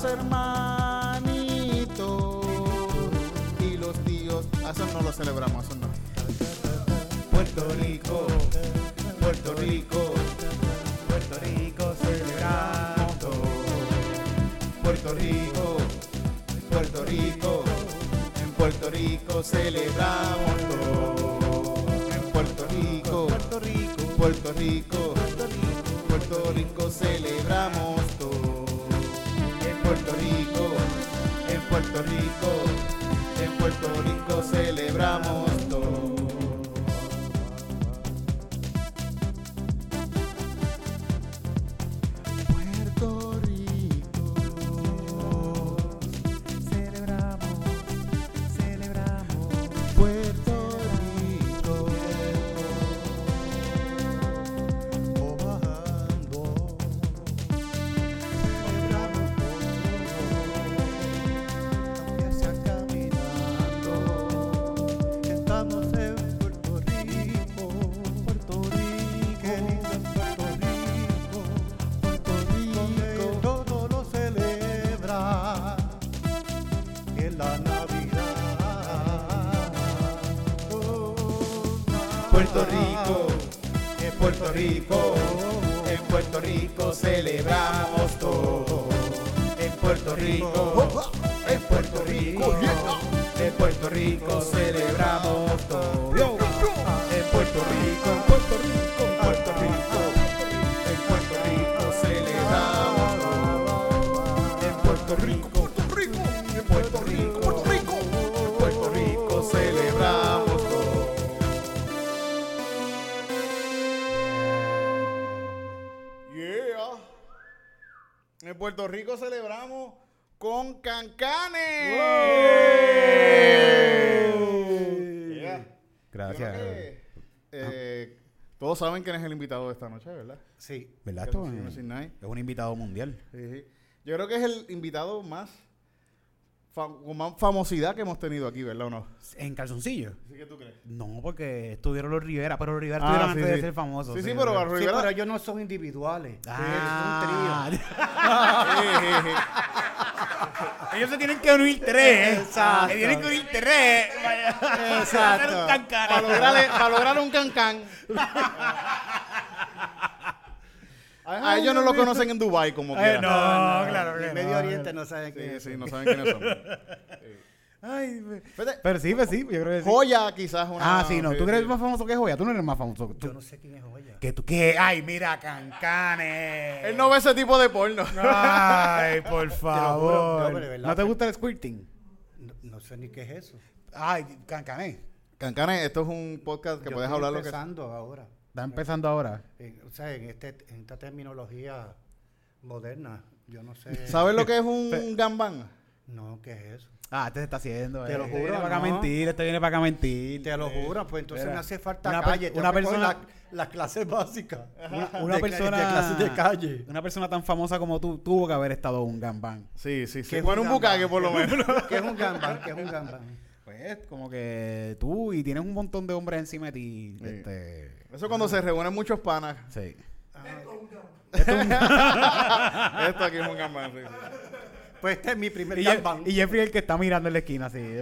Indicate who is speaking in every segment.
Speaker 1: los hermanitos. Y los tíos. A eso no lo celebramos, eso no.
Speaker 2: Puerto Rico, Puerto Rico, Puerto Rico celebrando. Puerto Rico, Puerto Rico, en Puerto Rico celebramos. En Puerto Rico, Puerto Rico, Puerto Rico, Puerto Rico celebramos. Puerto Rico, en Puerto Rico, en Puerto Rico celebramos todo.
Speaker 1: Puerto Rico
Speaker 2: celebramos
Speaker 1: con cancanes. Yeah.
Speaker 3: Gracias.
Speaker 1: Que, eh, Todos saben quién es el invitado de esta noche, ¿verdad?
Speaker 3: Sí. ¿Verdad? Esto es, un invitado mundial.
Speaker 1: Sí, sí. Yo creo que es el invitado más con más famosidad que hemos tenido aquí, ¿verdad o no?
Speaker 3: ¿En calzoncillo?
Speaker 1: ¿Sí que tú crees?
Speaker 3: No, porque estuvieron los Rivera, pero los Rivera
Speaker 1: Ah,
Speaker 3: estuvieron
Speaker 1: sí,
Speaker 3: antes
Speaker 1: sí.
Speaker 3: de ser famosos.
Speaker 1: Sí, sí, pero
Speaker 3: ¿verdad?
Speaker 1: Rivera-
Speaker 4: Sí, pero ellos no son individuales.
Speaker 3: Ah.
Speaker 4: Es un trío.
Speaker 3: Ellos se tienen que unir tres.
Speaker 4: Exacto.
Speaker 3: Se tienen que unir tres.
Speaker 4: Exacto.
Speaker 1: Para lograr, para lograr un cancán. A, ellos no lo conocen en Dubai como
Speaker 3: Ay,
Speaker 1: quiera.
Speaker 3: no, claro que
Speaker 4: En. Medio Oriente no saben qué
Speaker 1: Sí,
Speaker 4: es.
Speaker 1: sí, no saben quiénes son.
Speaker 3: Ay, pero sí, pues sí, yo creo que sí.
Speaker 1: Joya quizás una...
Speaker 3: Ah, sí, no. ¿Tú crees más famoso que Joya? Tú no eres más famoso. Tú-
Speaker 4: Yo no sé quién es Joya.
Speaker 3: ¿Que tú qué? Ay, mira, Cancanes.
Speaker 1: Él no ve ese tipo de porno.
Speaker 3: Ay, por favor.
Speaker 4: pero
Speaker 3: ¿No te
Speaker 4: que-
Speaker 3: gusta el squirting?
Speaker 4: No, no sé ni qué es eso.
Speaker 3: Ay, Cancanes.
Speaker 1: Cancanes, esto es un podcast que
Speaker 4: Yo
Speaker 1: puedes
Speaker 4: estoy
Speaker 1: hablar lo que...
Speaker 4: empezando ahora.
Speaker 3: Está empezando ahora.
Speaker 4: En- o sea, en, este, en esta terminología moderna, yo no sé.
Speaker 1: ¿Sabes lo que es un gambán?
Speaker 4: No, ¿qué es eso?
Speaker 3: Ah, este se está haciendo.
Speaker 4: Te
Speaker 3: eh.
Speaker 4: lo
Speaker 3: Este
Speaker 4: juro,
Speaker 3: viene para acá a
Speaker 4: no.
Speaker 3: mentir, este viene para acá mentir.
Speaker 4: Te lo juro, pues entonces
Speaker 3: Mira,
Speaker 4: me hace falta
Speaker 3: una
Speaker 4: calle.
Speaker 3: una
Speaker 4: que
Speaker 3: persona-
Speaker 4: la- las clases básicas.
Speaker 3: Una, una
Speaker 4: de, ca-
Speaker 3: persona.
Speaker 4: De clases de calle.
Speaker 3: Una persona tan famosa como tú tuvo que haber estado un gambán.
Speaker 1: Sí, sí, sí.
Speaker 4: ¿Qué es
Speaker 1: Bueno, un
Speaker 4: gambán?
Speaker 1: bucaque por lo menos.
Speaker 4: ¿Qué es un gambán? ¿Qué es un gambán?
Speaker 3: Pues, como que tú y tienes un montón de hombres encima de ti.
Speaker 1: Sí.
Speaker 3: Este.
Speaker 1: Eso cuando se reúnen muchos panas.
Speaker 3: Sí.
Speaker 1: Esto aquí es un gambán. sí, sí.
Speaker 2: Pues este es mi primer
Speaker 3: Y, Jeff-
Speaker 2: gangbang.
Speaker 3: y Jeffrey es el que está mirando en la esquina así.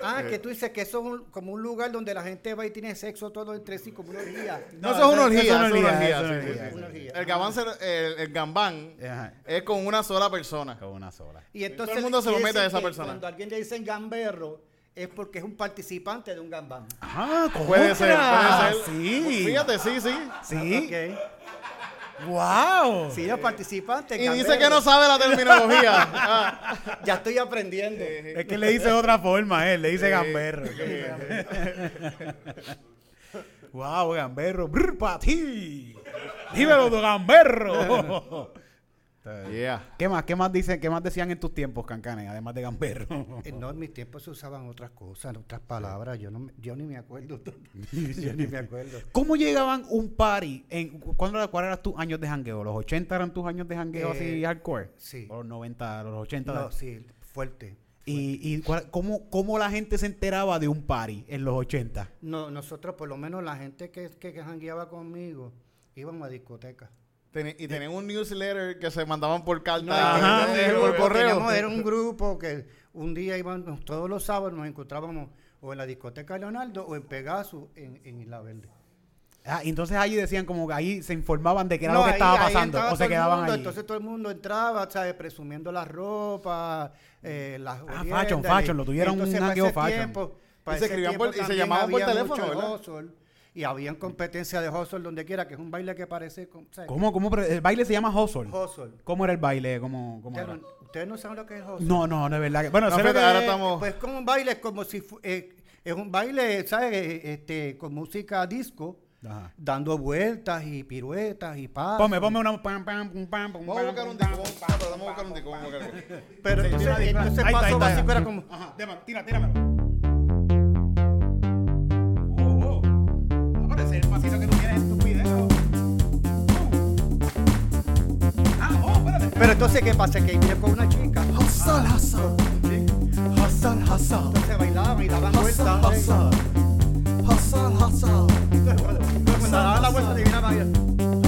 Speaker 2: Ah, que tú dices que eso es un- como un lugar donde la gente va y tiene sexo todo entre sí, como una orgía.
Speaker 1: No, eso es una orgía.
Speaker 3: eso es una
Speaker 1: eso es una
Speaker 3: orgía,
Speaker 1: orgía,
Speaker 3: eso es una
Speaker 1: sí, sí,
Speaker 3: orgía.
Speaker 1: sí.
Speaker 2: Una orgía.
Speaker 1: El gambán, se- el, el gambán
Speaker 3: Ajá.
Speaker 1: es con una sola persona.
Speaker 3: Con una sola.
Speaker 2: Y entonces
Speaker 1: Todo el mundo se lo
Speaker 2: quiere
Speaker 1: mete a
Speaker 2: decir
Speaker 1: esa
Speaker 2: que
Speaker 1: persona.
Speaker 2: Cuando a alguien le dicen gamberro, es porque es un participante de un gambán.
Speaker 3: Ah,
Speaker 1: Puede ser, puede ser.
Speaker 3: Sí.
Speaker 1: Fíjate, sí, sí.
Speaker 3: Sí.
Speaker 2: Ok.
Speaker 3: Wow.
Speaker 2: Sí, es participante.
Speaker 1: Y dice
Speaker 2: gamberro.
Speaker 1: que no sabe la terminología. Ah.
Speaker 2: Ya estoy aprendiendo.
Speaker 3: Es que le dice de otra forma, él le dice gamberro. wow, gamberro. Brr, pa' ti. Dímelo, tu
Speaker 1: Yeah.
Speaker 3: ¿Qué más? ¿Qué más dicen? ¿Qué más decían en tus tiempos, Cancanes? Además de gamberro.
Speaker 2: Eh, No, en mis tiempos se usaban otras cosas, otras palabras. Yo no, me- yo ni me acuerdo. yo ni me acuerdo.
Speaker 3: ¿Cómo llegaban un party? En, ¿cuándo, era- ¿Cuáles eran tus años de jangueo? ¿Los 80 eran tus años de jangueo
Speaker 2: Eh,
Speaker 3: así hardcore?
Speaker 2: sí.
Speaker 3: ¿O los 90, los 80?
Speaker 2: No, sí, fuerte.
Speaker 3: ¿Y, y cuál- cómo, cómo la gente se enteraba de un party en los 80?
Speaker 2: No, nosotros, por lo menos la gente que, que, que jangueaba conmigo, íbamos a discotecas.
Speaker 1: Y tenían un newsletter que se mandaban por carta.
Speaker 2: No,
Speaker 3: Ajá,
Speaker 2: y
Speaker 1: eh, por correo.
Speaker 2: teníamos- era un grupo que un día íbamos, todos los sábados nos encontrábamos o en la discoteca Leonardo o en Pegasus en, en Isla Verde.
Speaker 3: Ah, y entonces ahí decían como que ahí se informaban de qué era
Speaker 2: No,
Speaker 3: lo que
Speaker 2: ahí-
Speaker 3: estaba pasando. O se quedaban
Speaker 2: mundo,
Speaker 3: ahí.
Speaker 2: Entonces todo el mundo entraba, ¿sabes? Presumiendo la ropa, eh, las
Speaker 3: Ah, fashion, fashion, lo tuvieron un
Speaker 2: ese
Speaker 3: fashion.
Speaker 2: tiempo- para
Speaker 1: Y se escribían
Speaker 2: tiempo
Speaker 1: por- y se llamaban por teléfono, ¿verdad?
Speaker 2: Y habían competencia de hustle donde quiera, que es un baile que parece... como- ¿sabes?
Speaker 3: ¿Cómo, cómo? El baile se llama hustle.
Speaker 2: Hustle.
Speaker 3: ¿Cómo era el baile? ¿Cómo, cómo
Speaker 2: Ustedes
Speaker 3: era?
Speaker 2: no, ustedes no saben lo que es hustle.
Speaker 3: No, no, no es verdad. que- Bueno,
Speaker 1: No, fíjate,
Speaker 3: que
Speaker 1: ahora
Speaker 3: es-
Speaker 1: estamos-
Speaker 2: Pues como un baile, es como si fu- eh, es un baile, ¿sabes? Eh, Este, con música disco,
Speaker 3: Ajá.
Speaker 2: dando vueltas y piruetas y pasos.
Speaker 3: Ponme, ponme una... Pam, pam, pum, pam, pum,
Speaker 1: Vamos a
Speaker 3: pam,
Speaker 1: buscar un
Speaker 3: pum,
Speaker 1: disco.
Speaker 3: pam,
Speaker 1: Vamos
Speaker 3: pam,
Speaker 1: a buscar un disco. vamos a buscar un disco.
Speaker 2: Pero entonces, entonces paso básico era como...
Speaker 3: Ajá, tira, tíramelo. Ah, que tú tienes en. Oh. Ah, oh, espérate.
Speaker 2: Pero entonces, ¿qué pasa? Que viene con una chica. Entonces
Speaker 5: Hustle,
Speaker 2: vueltas.
Speaker 5: hustle. Hustle, hustle.
Speaker 2: Entonces, cuando cuando daban la vuelta, adivinaban.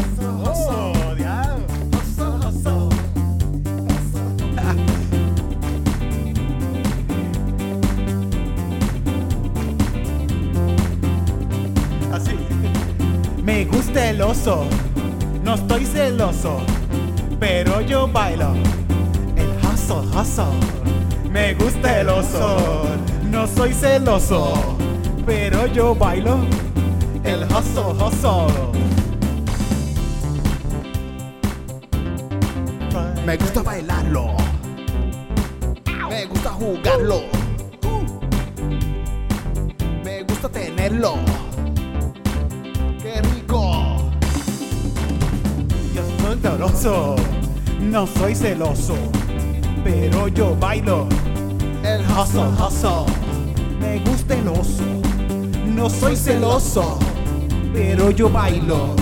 Speaker 3: Gusta el oso, no estoy celoso, pero yo bailo el hustle, hustle. Me gusta el oso, no soy celoso, pero yo bailo el hustle, hustle.
Speaker 5: Me gusta bailarlo. Me gusta jugarlo. Me gusta tenerlo.
Speaker 3: Celoso, no soy celoso, pero yo bailo el hustle, hustle. Me gusta el oso, no soy celoso, pero yo bailo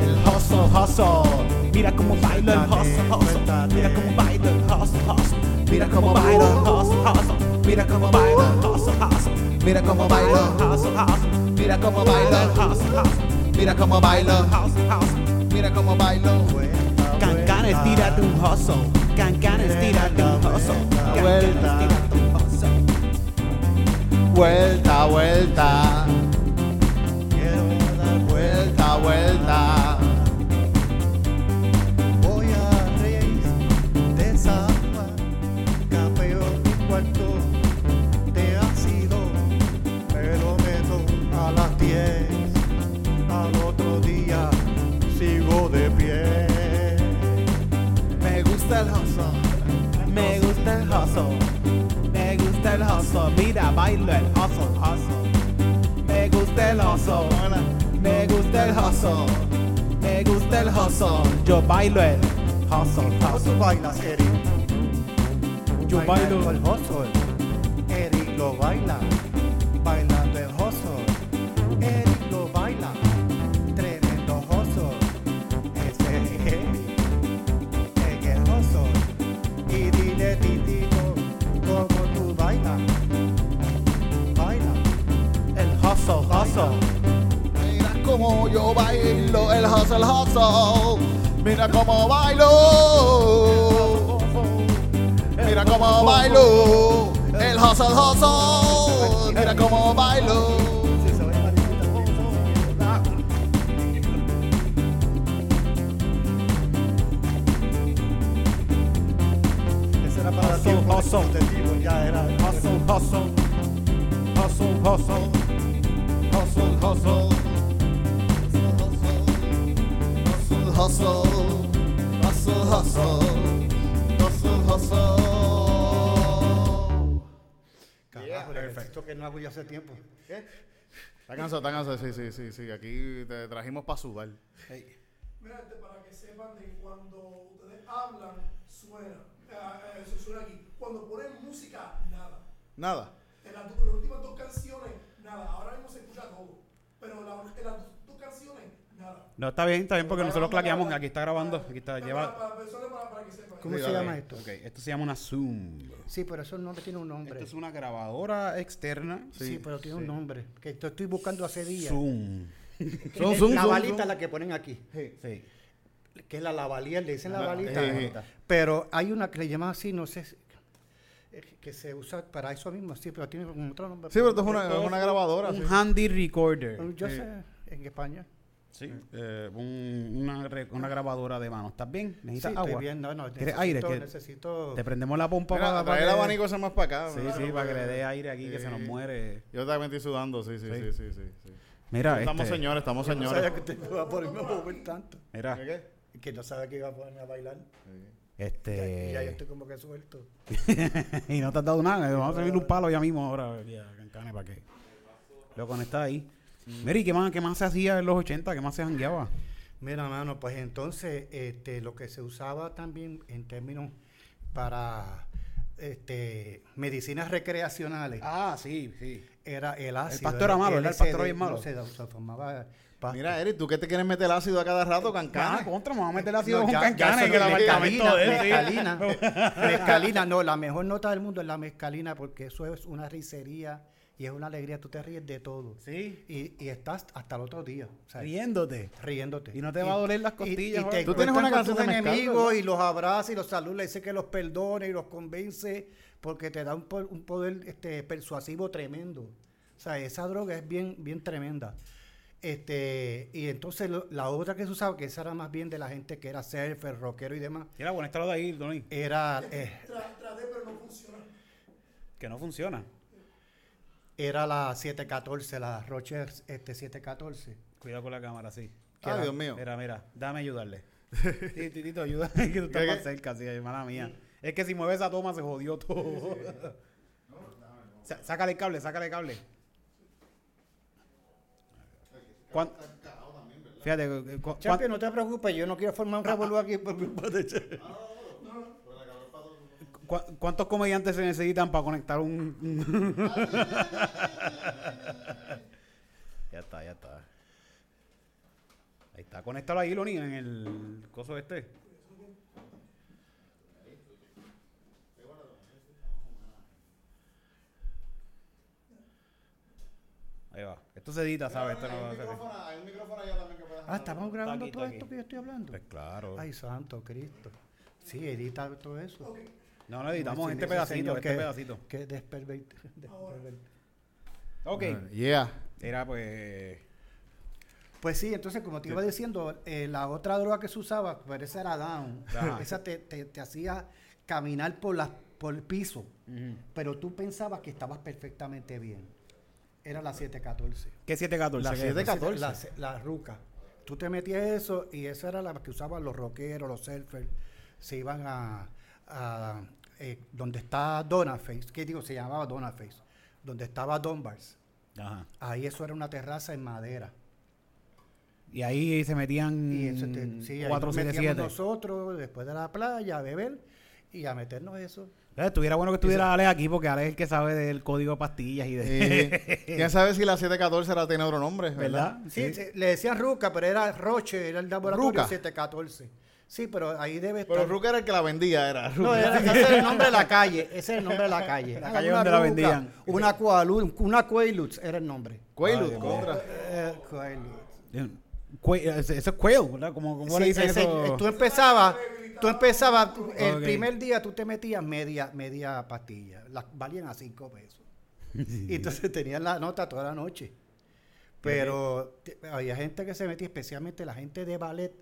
Speaker 3: el hustle, hustle. Mira cómo bailo el hustle, hustle. Mira cómo bailo el hustle, hustle. Mira cómo bailo el hustle, hustle. Mira cómo bailo el hustle, hustle.
Speaker 5: Mira cómo bailo.
Speaker 3: Hustle, hustle.
Speaker 5: Mira cómo bailo.
Speaker 3: El hustle, hustle.
Speaker 5: Mira cómo bailo.
Speaker 3: Hustle, hustle.
Speaker 5: Mira cómo bailo.
Speaker 3: Cancanes, tírate un hustle. Cancanes, tírate un hustle. Hustle.
Speaker 5: Vuelta, vuelta.
Speaker 3: Bailo el hustle, hustle. Me gusta el hustle. Me gusta el hustle. Me gusta el hustle. Yo bailo el hustle,
Speaker 2: ¿Cómo tú bailas, Eric?
Speaker 3: Yo bailo
Speaker 2: el hustle.
Speaker 5: Yo bailo el hustle, hustle.
Speaker 1: Mira cómo bailo. Mira cómo bailo. El hustle hustle. Mira cómo bailo.
Speaker 2: Ese era para
Speaker 3: Hustle, hustle.
Speaker 2: deportivo, ya era.
Speaker 3: Hustle, hustle. Hustle, hustle. Hustle, hustle.
Speaker 1: Hustle hustle. Hustle hustle. Hustle hustle.
Speaker 2: Carajo, el ejercicio que no hago ya hace tiempo.
Speaker 1: Está cansado, está cansado. Sí, sí, sí, sí. Aquí te trajimos para sudar.
Speaker 6: Mira, gente, para que sepan de que cuando ustedes hablan, suena. Ah, eh, eso suena aquí. Cuando ponen música, nada.
Speaker 1: Nada.
Speaker 6: En las, en las últimas dos canciones, nada. Ahora mismo se escucha todo. Pero la- en las dos canciones, nada.
Speaker 3: No, está bien, está bien, porque nosotros claqueamos. Aquí está grabando. Aquí está, lleva.
Speaker 2: ¿Cómo se llama esto?
Speaker 3: Ok, esto se llama una Zoom.
Speaker 2: Sí, pero eso no tiene un nombre.
Speaker 3: Esto es una grabadora externa.
Speaker 2: Sí, pero tiene un nombre. Que esto estoy buscando hace días.
Speaker 3: Zoom.
Speaker 1: Zoom,
Speaker 2: Es
Speaker 1: zoom,
Speaker 2: la
Speaker 1: zoom,
Speaker 2: balita
Speaker 1: zoom.
Speaker 2: la que ponen aquí.
Speaker 3: Sí.
Speaker 2: Que es la lavalía, le dicen la
Speaker 1: La-
Speaker 2: balita. Pero hay una que le llaman así, no sé. si- eh, Que se usa para eso mismo, sí, pero tiene otro nombre.
Speaker 1: Sí, pero esto es una, una grabadora.
Speaker 3: Un handy recorder.
Speaker 2: Yo
Speaker 3: Sí.
Speaker 2: sé, en España.
Speaker 3: Sí, eh, un- una, una grabadora de mano. ¿Estás bien?
Speaker 2: Sí,
Speaker 3: ¿Necesitas
Speaker 2: estoy
Speaker 3: agua?
Speaker 2: bien. No, no,
Speaker 3: ¿Quieres
Speaker 2: necesito,
Speaker 3: aire? ¿Qué-
Speaker 2: necesito...
Speaker 3: Te prendemos la pompa
Speaker 1: Mira,
Speaker 3: para,
Speaker 1: trae el
Speaker 3: que-
Speaker 1: abanico ese más para acá.
Speaker 3: Sí,
Speaker 1: ¿verdad?
Speaker 3: sí, para que le dé aire aquí, que se nos muere.
Speaker 1: Yo también estoy sudando, sí, sí,
Speaker 3: Sí.
Speaker 1: sí, sí, sí. sí.
Speaker 3: Mira,
Speaker 1: Estamos
Speaker 3: este,
Speaker 1: señores, estamos
Speaker 2: Yo no
Speaker 1: señores.
Speaker 2: sabía que te iba a ponerme a mover tanto.
Speaker 3: Mira,
Speaker 1: ¿Qué?
Speaker 2: Que no sabía que iba a ponerme a bailar.
Speaker 3: este...
Speaker 2: Y ya yo estoy como que suelto.
Speaker 3: y no te has dado nada. Vamos a servir un palo ya mismo ahora. Ya, cancane, para que lo conectas ahí. Mira, ¿y qué más, qué más se hacía en los 80? ¿Qué más se jangueaba?
Speaker 2: Mira, mano, pues entonces este, lo que se usaba también en términos para este, medicinas recreacionales
Speaker 3: Ah, sí, sí.
Speaker 2: era el ácido.
Speaker 3: pasto era malo, ¿verdad? El pasto era bien
Speaker 2: no,
Speaker 3: malo.
Speaker 2: se, se formaba pasto.
Speaker 1: Mira, Eric, ¿tú qué te quieres meter ácido a cada rato,
Speaker 3: Ah,
Speaker 1: cancana?
Speaker 3: contra, me vamos a meter ácido
Speaker 2: No,
Speaker 3: con
Speaker 2: ya- ya
Speaker 3: cancana
Speaker 2: eso
Speaker 3: que el
Speaker 2: no,
Speaker 3: apartamento de él, sí.
Speaker 2: mezcalina, mezcalina, no, la mejor nota del mundo es la mezcalina porque eso es una risería y es una alegría, tú te ríes de todo.
Speaker 3: Sí.
Speaker 2: Y, y estás hasta el otro día,
Speaker 3: Riéndote.
Speaker 2: riéndote.
Speaker 3: Y no te va a doler las
Speaker 2: y-
Speaker 3: costillas,
Speaker 2: Y, te
Speaker 1: Tú tienes
Speaker 2: encuentras
Speaker 1: una
Speaker 2: con
Speaker 1: canción
Speaker 2: tus
Speaker 1: de
Speaker 2: enemigos y los abraza y los saluda y dice que los perdone y los convence porque te da un, po- un poder este, persuasivo tremendo. O sea, esa droga es bien, bien tremenda. Este, y entonces lo- la otra que se usaba, que esa era más bien de la gente que era surfer, rockero y demás,
Speaker 3: Mira, bueno, estarlo de ahí, Tony.
Speaker 2: era, eh,
Speaker 6: traté, pero no funciona.
Speaker 3: Que no funciona.
Speaker 2: Era la 714, la Rocher este, 714.
Speaker 3: Cuidado con la cámara, sí.
Speaker 1: Ay, Dios mío.
Speaker 3: Mira, mira, dame ayudarle. Sí, Titito, ayúdame, que tú estás
Speaker 1: ¿Qué,
Speaker 3: más cerca, sí, hermana mía. Es que si mueves esa toma se jodió todo. Sácale el cable, sácale el cable. ¿Cuán- Fíjate, cu-
Speaker 2: Champion, no te preocupes, yo no quiero formar un revolú aquí por culpa de.
Speaker 3: Cu- ¿cuántos comediantes se necesitan para conectar un... ya está, ya está. Ahí está, conéctalo ahí, Loni, en el coso este. Ahí va. Esto se edita, ¿sabes? Esto no va a ser-
Speaker 1: hay un micrófono allá también que puedes
Speaker 2: Ah, estamos grabando
Speaker 3: aquí,
Speaker 2: todo esto que yo estoy hablando.
Speaker 3: Pues claro.
Speaker 2: Ay, santo Cristo. Sí, edita todo eso.
Speaker 3: No, no editamos este pedacito, este
Speaker 2: que-
Speaker 3: pedacito.
Speaker 2: Que desperver- desperver-
Speaker 3: Ok.
Speaker 1: Yeah.
Speaker 3: Era pues...
Speaker 2: Pues sí, entonces como te iba diciendo, eh, la otra droga que se usaba, pues esa era down.
Speaker 3: Ajá.
Speaker 2: Esa te, te- te hacía caminar por, la, por el piso, pero tú pensabas que estabas perfectamente bien. Era la 714.
Speaker 3: ¿Qué 714?
Speaker 1: La
Speaker 3: ¿Qué es?
Speaker 1: 714.
Speaker 2: La, la ruca. Tú te metías eso y esa era la que usaban los rockeros, los surfers. Se iban a, a, eh, donde está Donaface, que digo, se llamaba Donaface, donde estaba Donbars.
Speaker 3: Ajá.
Speaker 2: Ahí eso era una terraza en madera.
Speaker 3: Y ahí se metían
Speaker 2: Y eso te- sí, ahí nos
Speaker 3: 477.
Speaker 2: metíamos nosotros después de la playa a beber y a meternos eso.
Speaker 3: Estuviera bueno que estuviera Alex aquí porque Alex es el que sabe del código de pastillas y de...
Speaker 1: Eh, ¿Quién sabe si la 714 era tiene otro nombre? ¿Verdad?
Speaker 3: ¿Verdad?
Speaker 2: Sí, sí, le decían Ruca, pero era Roche, era el laboratorio
Speaker 1: Ruca.
Speaker 2: 714. Sí, pero ahí debe estar.
Speaker 1: Pero Ruca era el que la vendía, era
Speaker 2: No, era- ese es el nombre de la calle. Ese es el nombre de la calle.
Speaker 3: La calle donde la vendían.
Speaker 2: Una Quaalude, una era el nombre.
Speaker 3: Mío.
Speaker 1: contra.
Speaker 2: Eh,
Speaker 3: ese- eso es quail, ¿verdad? Como, como le
Speaker 2: Sí,
Speaker 3: dicen
Speaker 2: ese-
Speaker 3: eso?
Speaker 2: tú empezabas, tú empezabas, tú- el primer día tú te metías media, media pastilla, las valían a cinco pesos. Y entonces tenías la nota toda la noche. Pero te- había gente que se metía, especialmente la gente de ballet,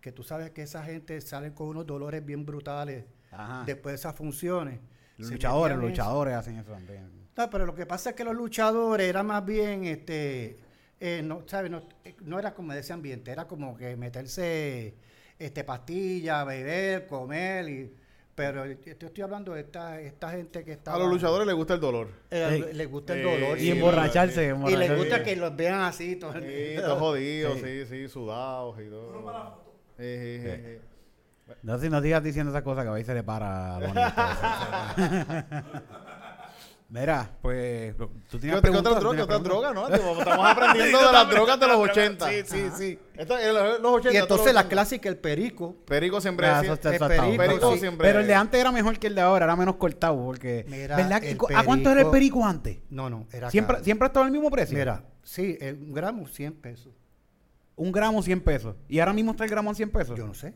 Speaker 2: que tú sabes que esa gente salen con unos dolores bien brutales
Speaker 3: Ajá.
Speaker 2: después de esas funciones.
Speaker 3: Los luchadores, los
Speaker 2: metían eso.
Speaker 3: luchadores hacen eso también.
Speaker 2: No, pero lo que pasa es que los luchadores era más bien, este, eh, no, ¿sabes? No, eh, no era como de ese ambiente, era como que meterse este, pastillas, beber, comer, y, pero yo te estoy hablando de esta, esta gente que está...
Speaker 1: A los luchadores les gusta el dolor.
Speaker 2: Eh, les gusta el
Speaker 1: Eh,
Speaker 2: dolor.
Speaker 3: Y
Speaker 1: Sí,
Speaker 3: emborracharse.
Speaker 2: y les gusta que los vean así todo el
Speaker 1: Sí, todos jodidos,
Speaker 2: Sí.
Speaker 1: sí, sí, sudados y todo. Eh, eh, eh,
Speaker 3: No, si no sigas diciendo esas cosas que ahí se le para a. Mira, pues tú
Speaker 1: ¿Qué
Speaker 3: tienes
Speaker 1: qué otra droga? ¿Qué otra droga, no? Estamos aprendiendo de las drogas de los 80.
Speaker 3: Sí, sí, sí.
Speaker 1: Esto es los los 80.
Speaker 2: Y entonces la clásica, el perico.
Speaker 1: Perico siempre
Speaker 3: Ah,
Speaker 2: el
Speaker 3: está
Speaker 2: perico.
Speaker 1: Perico
Speaker 2: sí.
Speaker 1: siempre.
Speaker 3: Pero el de antes era mejor que el de ahora, era menos cortado. Porque,
Speaker 2: Mira,
Speaker 3: ¿verdad?
Speaker 2: el
Speaker 3: ¿A cuánto era el
Speaker 2: perico-
Speaker 3: antes?
Speaker 2: No, no, era
Speaker 3: ¿Siempre,
Speaker 2: caro.
Speaker 3: ¿Siempre ha estado al mismo precio?
Speaker 2: Mira, sí, el, un gramo 100 pesos.
Speaker 3: Un gramo 100 pesos. ¿Y ahora mismo está el gramo en 100 pesos?
Speaker 2: Yo no sé.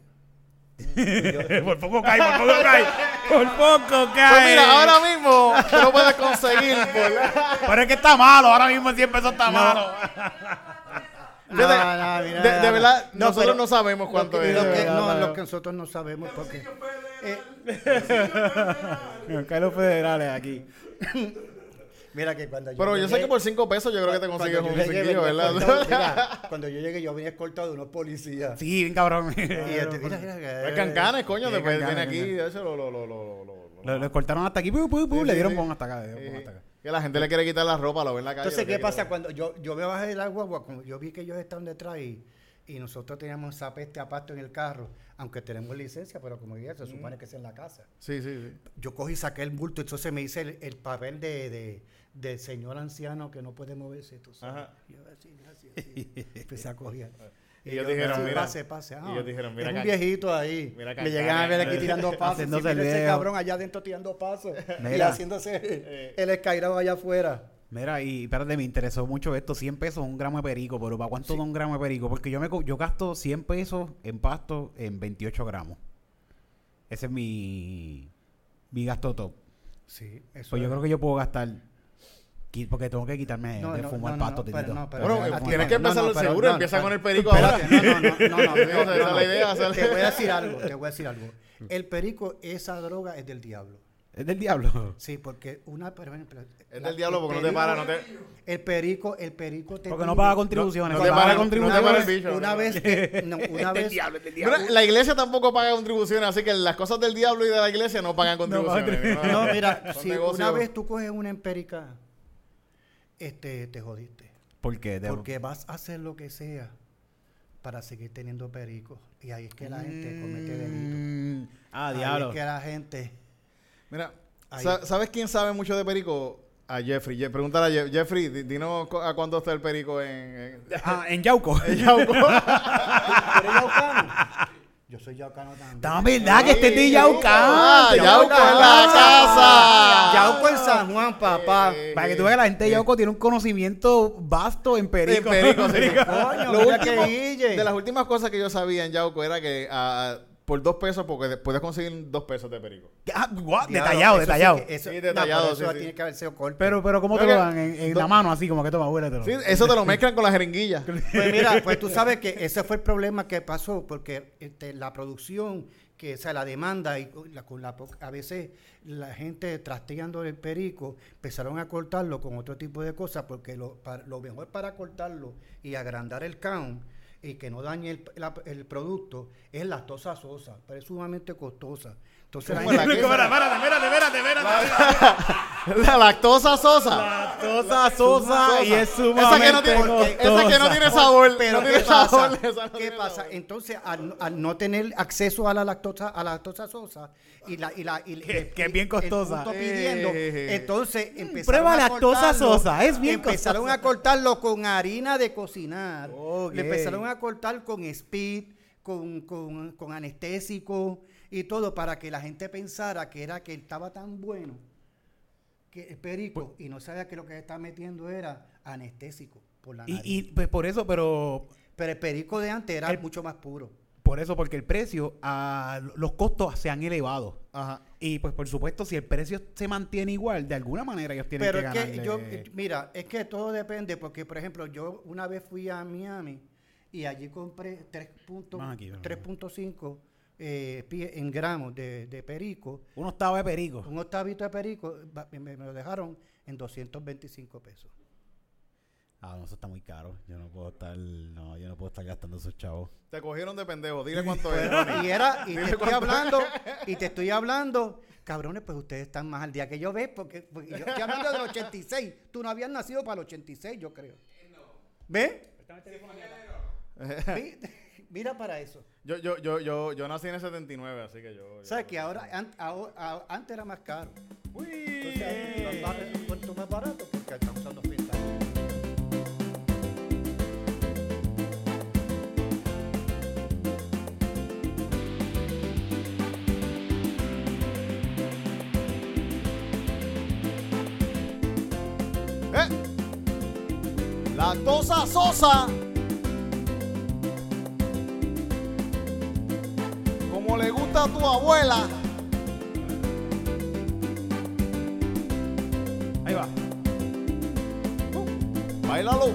Speaker 3: por poco cae, por poco cae. Por poco cae.
Speaker 1: Pues mira, ahora mismo tú lo puedes conseguir por...
Speaker 3: Pero es que está malo, ahora mismo en 100 pesos está malo.
Speaker 1: Fíjate,
Speaker 2: no, mira,
Speaker 1: de, verdad,
Speaker 2: No,
Speaker 1: nosotros
Speaker 2: pero
Speaker 1: no sabemos cuánto
Speaker 2: lo que,
Speaker 1: es.
Speaker 2: lo que- no,
Speaker 1: no.
Speaker 2: lo que nosotros no sabemos porque eh,
Speaker 3: Carlos Federales aquí.
Speaker 2: mira que cuando yo
Speaker 1: Pero yo sé
Speaker 2: llegué-
Speaker 1: que por 5 pesos yo creo que te
Speaker 2: cuando
Speaker 1: consigues
Speaker 2: yo
Speaker 1: un
Speaker 2: llegué,
Speaker 1: cinquillo, ¿verdad?
Speaker 2: escoltado, mira, cuando yo llegué yo venía escoltado de unos policías
Speaker 3: Sí, bien cabrón.
Speaker 2: y este, mira, mira, que-
Speaker 1: Es cancanes, coño,
Speaker 3: Sí,
Speaker 1: después viene aquí, eso lo, lo, lo, lo, lo, lo-
Speaker 3: Lo, lo cortaron hasta aquí, pu, pu, pu,
Speaker 1: Sí,
Speaker 3: le dieron
Speaker 1: sí.
Speaker 3: pon hasta acá. le dieron
Speaker 1: Sí,
Speaker 3: pon
Speaker 1: sí.
Speaker 3: hasta acá.
Speaker 1: Que la gente le quiere quitar la ropa, lo ve en la calle.
Speaker 2: entonces qué pasa cuando yo yo me bajé de la guagua como yo vi que ellos estaban detrás y, y nosotros teníamos esa peste a pasto en el carro aunque tenemos licencia pero como dije se supone que es en la casa
Speaker 1: Sí, sí, sí.
Speaker 2: yo cogí y saqué el bulto, entonces me hice el, el papel de, de, del señor anciano que no puede moverse. tú sabes.
Speaker 1: Ajá.
Speaker 2: Y yo así, gracias. Empecé a coger.
Speaker 1: Y ellos dijeron,
Speaker 2: "Sí,
Speaker 1: mira".
Speaker 2: Pase, pase. Ah,
Speaker 1: y ellos dijeron, mira
Speaker 2: es un viejito ahí.
Speaker 1: mira
Speaker 2: me llegan a ver aquí tirando pasos. Ese cabrón allá adentro tirando pasos. y
Speaker 3: Mira.
Speaker 2: haciéndose el escairado allá afuera.
Speaker 3: Mira, y espérate, me interesó mucho esto. 100 pesos un gramo de perico, pero ¿para cuánto da un gramo de perico? Porque yo me yo gasto 100 pesos en pasto en 28 gramos. Ese es mi, mi gasto top.
Speaker 2: Sí, eso
Speaker 3: Pues yo creo que yo puedo gastar, porque tengo que quitarme
Speaker 2: No,
Speaker 3: de
Speaker 2: no,
Speaker 3: fumar
Speaker 2: no, no,
Speaker 3: pasto,
Speaker 2: no, pero no, pero-
Speaker 1: Bueno, eh,
Speaker 2: ti
Speaker 1: tienes
Speaker 2: no,
Speaker 1: que
Speaker 2: no,
Speaker 1: empezar
Speaker 2: pero-
Speaker 1: seguro,
Speaker 2: no,
Speaker 1: empieza
Speaker 2: no,
Speaker 1: con el perico ahora.
Speaker 2: No, no, no, no, no, Te voy a decir algo, te voy a decir algo. El perico, esa droga es del diablo.
Speaker 3: Es del diablo.
Speaker 2: Sí, porque una... pero- pero-
Speaker 1: Es
Speaker 2: la-
Speaker 1: del diablo
Speaker 2: el
Speaker 1: porque no te
Speaker 2: perico-
Speaker 1: para, no te...
Speaker 2: El perico, el perico te
Speaker 3: Porque no paga contribuciones.
Speaker 1: no te
Speaker 3: paga contribuciones.
Speaker 2: Una vez, que- no, una vez,
Speaker 1: Mira, la iglesia tampoco paga contribuciones, así que las cosas del diablo y de la iglesia no pagan contribuciones.
Speaker 2: no, mira, si
Speaker 1: negocios.
Speaker 2: una vez tú coges una empérica, este, te jodiste.
Speaker 3: ¿Por qué? De-
Speaker 2: Porque vas a hacer lo que sea para seguir teniendo perico. Y ahí es que la gente comete delitos.
Speaker 3: Mm, Ah,
Speaker 2: Ahí
Speaker 3: diablo.
Speaker 2: es que la gente...
Speaker 1: Mira, sa- ¿sabes quién sabe mucho de perico? A Jeffrey. Je- Pregúntale a Je- Jeffrey, di- dinos cu- a cuánto está el perico en... en-
Speaker 3: Ah, en Yauco.
Speaker 1: en Yauco.
Speaker 2: ¿Tú eres yaucano? Yo soy yaucano también.
Speaker 3: No, verdad que este es de Yauco.
Speaker 1: Ah, Yauco en la casa.
Speaker 2: Yauco en San Juan, papá.
Speaker 3: Para que tú veas, la gente de Yauco tiene un conocimiento vasto en
Speaker 1: En
Speaker 3: perico.
Speaker 1: perico, sí.
Speaker 2: Coño,
Speaker 1: Lo último-
Speaker 2: que
Speaker 1: de las últimas cosas que yo sabía en Yauco era que por dos pesos, porque de- puedes conseguir dos pesos de perico.
Speaker 3: Ah, detallado,
Speaker 2: eso sí
Speaker 3: detallado.
Speaker 2: que- eso-
Speaker 1: Sí, detallado,
Speaker 2: pero
Speaker 1: sí,
Speaker 2: eso
Speaker 1: sí.
Speaker 2: tiene que haber sido corto.
Speaker 3: Pero, pero ¿cómo te lo dan? En, en la mano, así como que toma, huéletelo.
Speaker 1: Sí, eso te lo mezclan con la jeringuilla.
Speaker 2: Pues mira, pues tú sabes que ese fue el problema que pasó, porque este, la producción, que o sea, la demanda, y la, con la a veces la gente trasteando el perico, empezaron a cortarlo con otro tipo de cosas, porque lo, para- lo mejor para cortarlo y agrandar el count y que no dañe el, el producto es lactosa sosa, pero es sumamente costosa. Entonces la
Speaker 1: ¿Cómo la
Speaker 2: gente-
Speaker 1: que-
Speaker 3: espérate, espérate, espérate.
Speaker 1: La lactosa sosa.
Speaker 3: Lactosa sosa y es
Speaker 1: Esa
Speaker 3: sumamente
Speaker 1: que no tiene, esa que no tiene sabor.
Speaker 2: Pero
Speaker 1: no
Speaker 2: ¿qué
Speaker 1: tiene
Speaker 2: pasa?
Speaker 1: sabor, esa no
Speaker 2: ¿Qué
Speaker 1: tiene
Speaker 2: pasa?
Speaker 1: sabor.
Speaker 2: Entonces, al, no- al no tener acceso a la lactosa, a la lactosa sosa y la y la y,
Speaker 3: Que-
Speaker 2: y-
Speaker 3: que es bien costosa.
Speaker 2: pidiendo,
Speaker 1: Eh.
Speaker 2: entonces empezaron
Speaker 3: Prueba
Speaker 2: a
Speaker 3: lactosa
Speaker 2: cortarlo,
Speaker 3: sosa, es bien
Speaker 2: empezaron
Speaker 3: costosa.
Speaker 2: a cortarlo con harina de cocinar, le empezaron a cortar con speed, con, con, con anestésico y todo para que la gente pensara que era que estaba tan bueno que el perico
Speaker 3: Pues
Speaker 2: y no sabía que lo que estaba metiendo era anestésico por la
Speaker 3: Y,
Speaker 2: nariz.
Speaker 3: y pues por eso, pero
Speaker 2: Pero el perico de antes era
Speaker 3: El-
Speaker 2: mucho más puro.
Speaker 3: Por eso, porque el precio, ah, los costos se han elevado.
Speaker 1: Ajá.
Speaker 3: Y pues por supuesto, si el precio se mantiene igual, de alguna manera ellos tienen
Speaker 2: Pero
Speaker 3: que
Speaker 2: es que yo, mira, es que todo depende, porque por ejemplo, yo una vez fui a Miami y allí compré 3 puntos-
Speaker 3: Más aquí, vamos.
Speaker 2: 3.5 eh, pie- en gramos de, de perico.
Speaker 3: Un octavo de perico.
Speaker 2: Un octavito de perico me, me lo dejaron en 225 pesos.
Speaker 3: Ah, no, eso está muy caro. Yo no puedo estar, no, yo no puedo estar gastando esos chavos.
Speaker 1: Te cogieron de pendejo. Dile cuánto es.
Speaker 2: y era, y te estoy hablando, y te estoy hablando, cabrones, pues ustedes están más al día que yo, ¿ves? Porque, porque yo estoy hablando del 86. Tú no habías nacido para el 86, yo creo. ¿Ves? Mi- Mira para eso.
Speaker 1: Yo, yo, yo, yo, yo nací en el 79, así que yo.
Speaker 2: ¿Sabes que ahora, an- ahora- antes era más caro?
Speaker 3: Uy.
Speaker 2: Entonces, los barrios han vuelto más baratos porque están usando pintas.
Speaker 1: ¡Eh! Lactosa sosa. A tu abuela.
Speaker 3: Ahí va.
Speaker 1: Bailalo.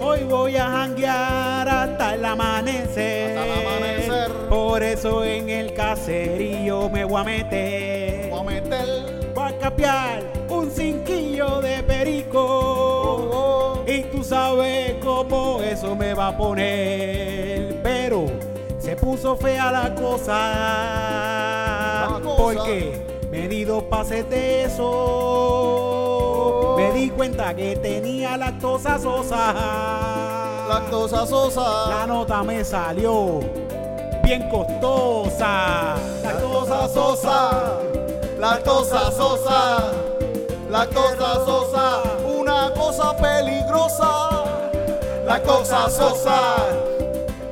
Speaker 3: Hoy voy a janguear hasta el amanecer.
Speaker 1: Hasta el amanecer.
Speaker 3: Por eso en el caserío me voy a meter.
Speaker 1: Voy a meter.
Speaker 3: Voy a capear un cinquillo de perico. Sabes cómo eso me va a poner. Pero se puso fea la cosa.
Speaker 1: La cosa.
Speaker 3: Porque me di dos pases de eso. Me di cuenta que tenía lactosa sosa.
Speaker 1: Lactosa sosa.
Speaker 3: La nota me salió bien costosa.
Speaker 1: Lactosa sosa. Lactosa sosa. Lactosa sosa. Una cosa peligrosa.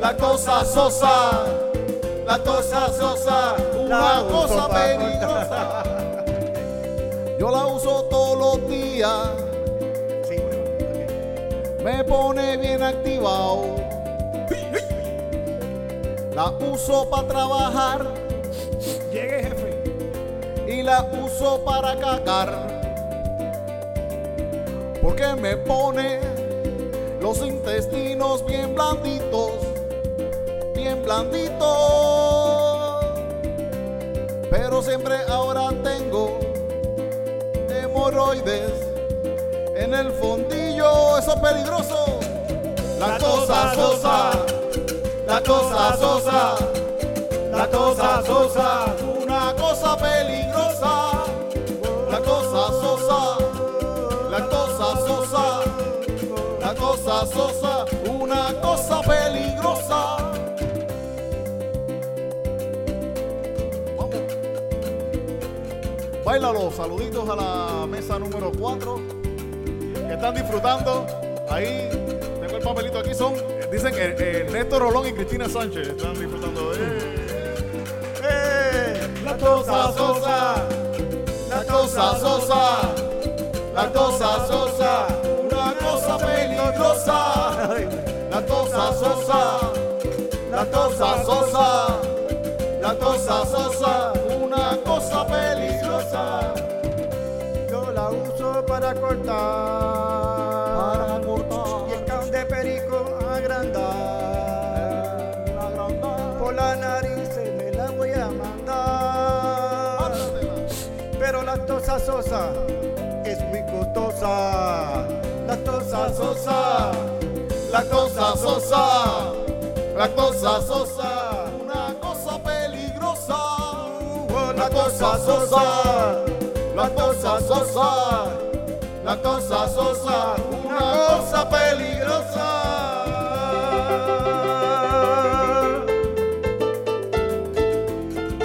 Speaker 1: Lactosa sosa. Lactosa sosa. Lactosa sosa. Una
Speaker 2: La
Speaker 1: cosa peligrosa. Yo la uso todos los días. Me pone bien activado. La uso para trabajar.
Speaker 3: Llegue, jefe.
Speaker 1: y la uso para cagar. Porque me pone los intestinos bien blanditos, bien blanditos. Pero siempre ahora tengo hemorroides en el fondillo, eso es peligroso. La cosa sosa, la cosa sosa. La cosa sosa, una cosa peligrosa. Cosa sosa, una cosa peligrosa. Vamos. Bailalo, saluditos a la mesa número 4 que están disfrutando. Ahí tengo el papelito aquí, son, dicen eh, eh, Rolón y Cristina Sánchez están disfrutando. ¡Eh! ¡Eh! La cosa sosa, la cosa sosa, la cosa sosa, La cosa sosa, la cosa sosa, la cosa sosa, una cosa peligrosa.
Speaker 2: Yo la uso para cortar.
Speaker 1: Para cortar.
Speaker 2: Y el can de perico agrandar. Por la nariz se me la voy a mandar. Pero la tosa sosa es muy costosa. La tosa sosa.
Speaker 1: La cosa sosa, la cosa sosa, una cosa peligrosa. La cosa sosa, la cosa sosa, la cosa sosa, una cosa peligrosa.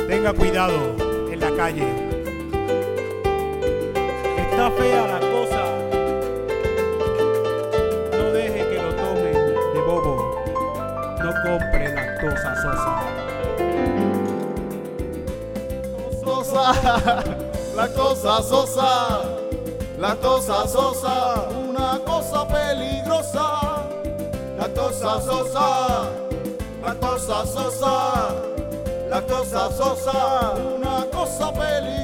Speaker 3: Tenga cuidado en la calle. Está fea la
Speaker 1: la cosa sosa,
Speaker 5: Lactosa sosa, una cosa peligrosa. Lactosa sosa, lactosa sosa, lactosa sosa, una cosa peligrosa.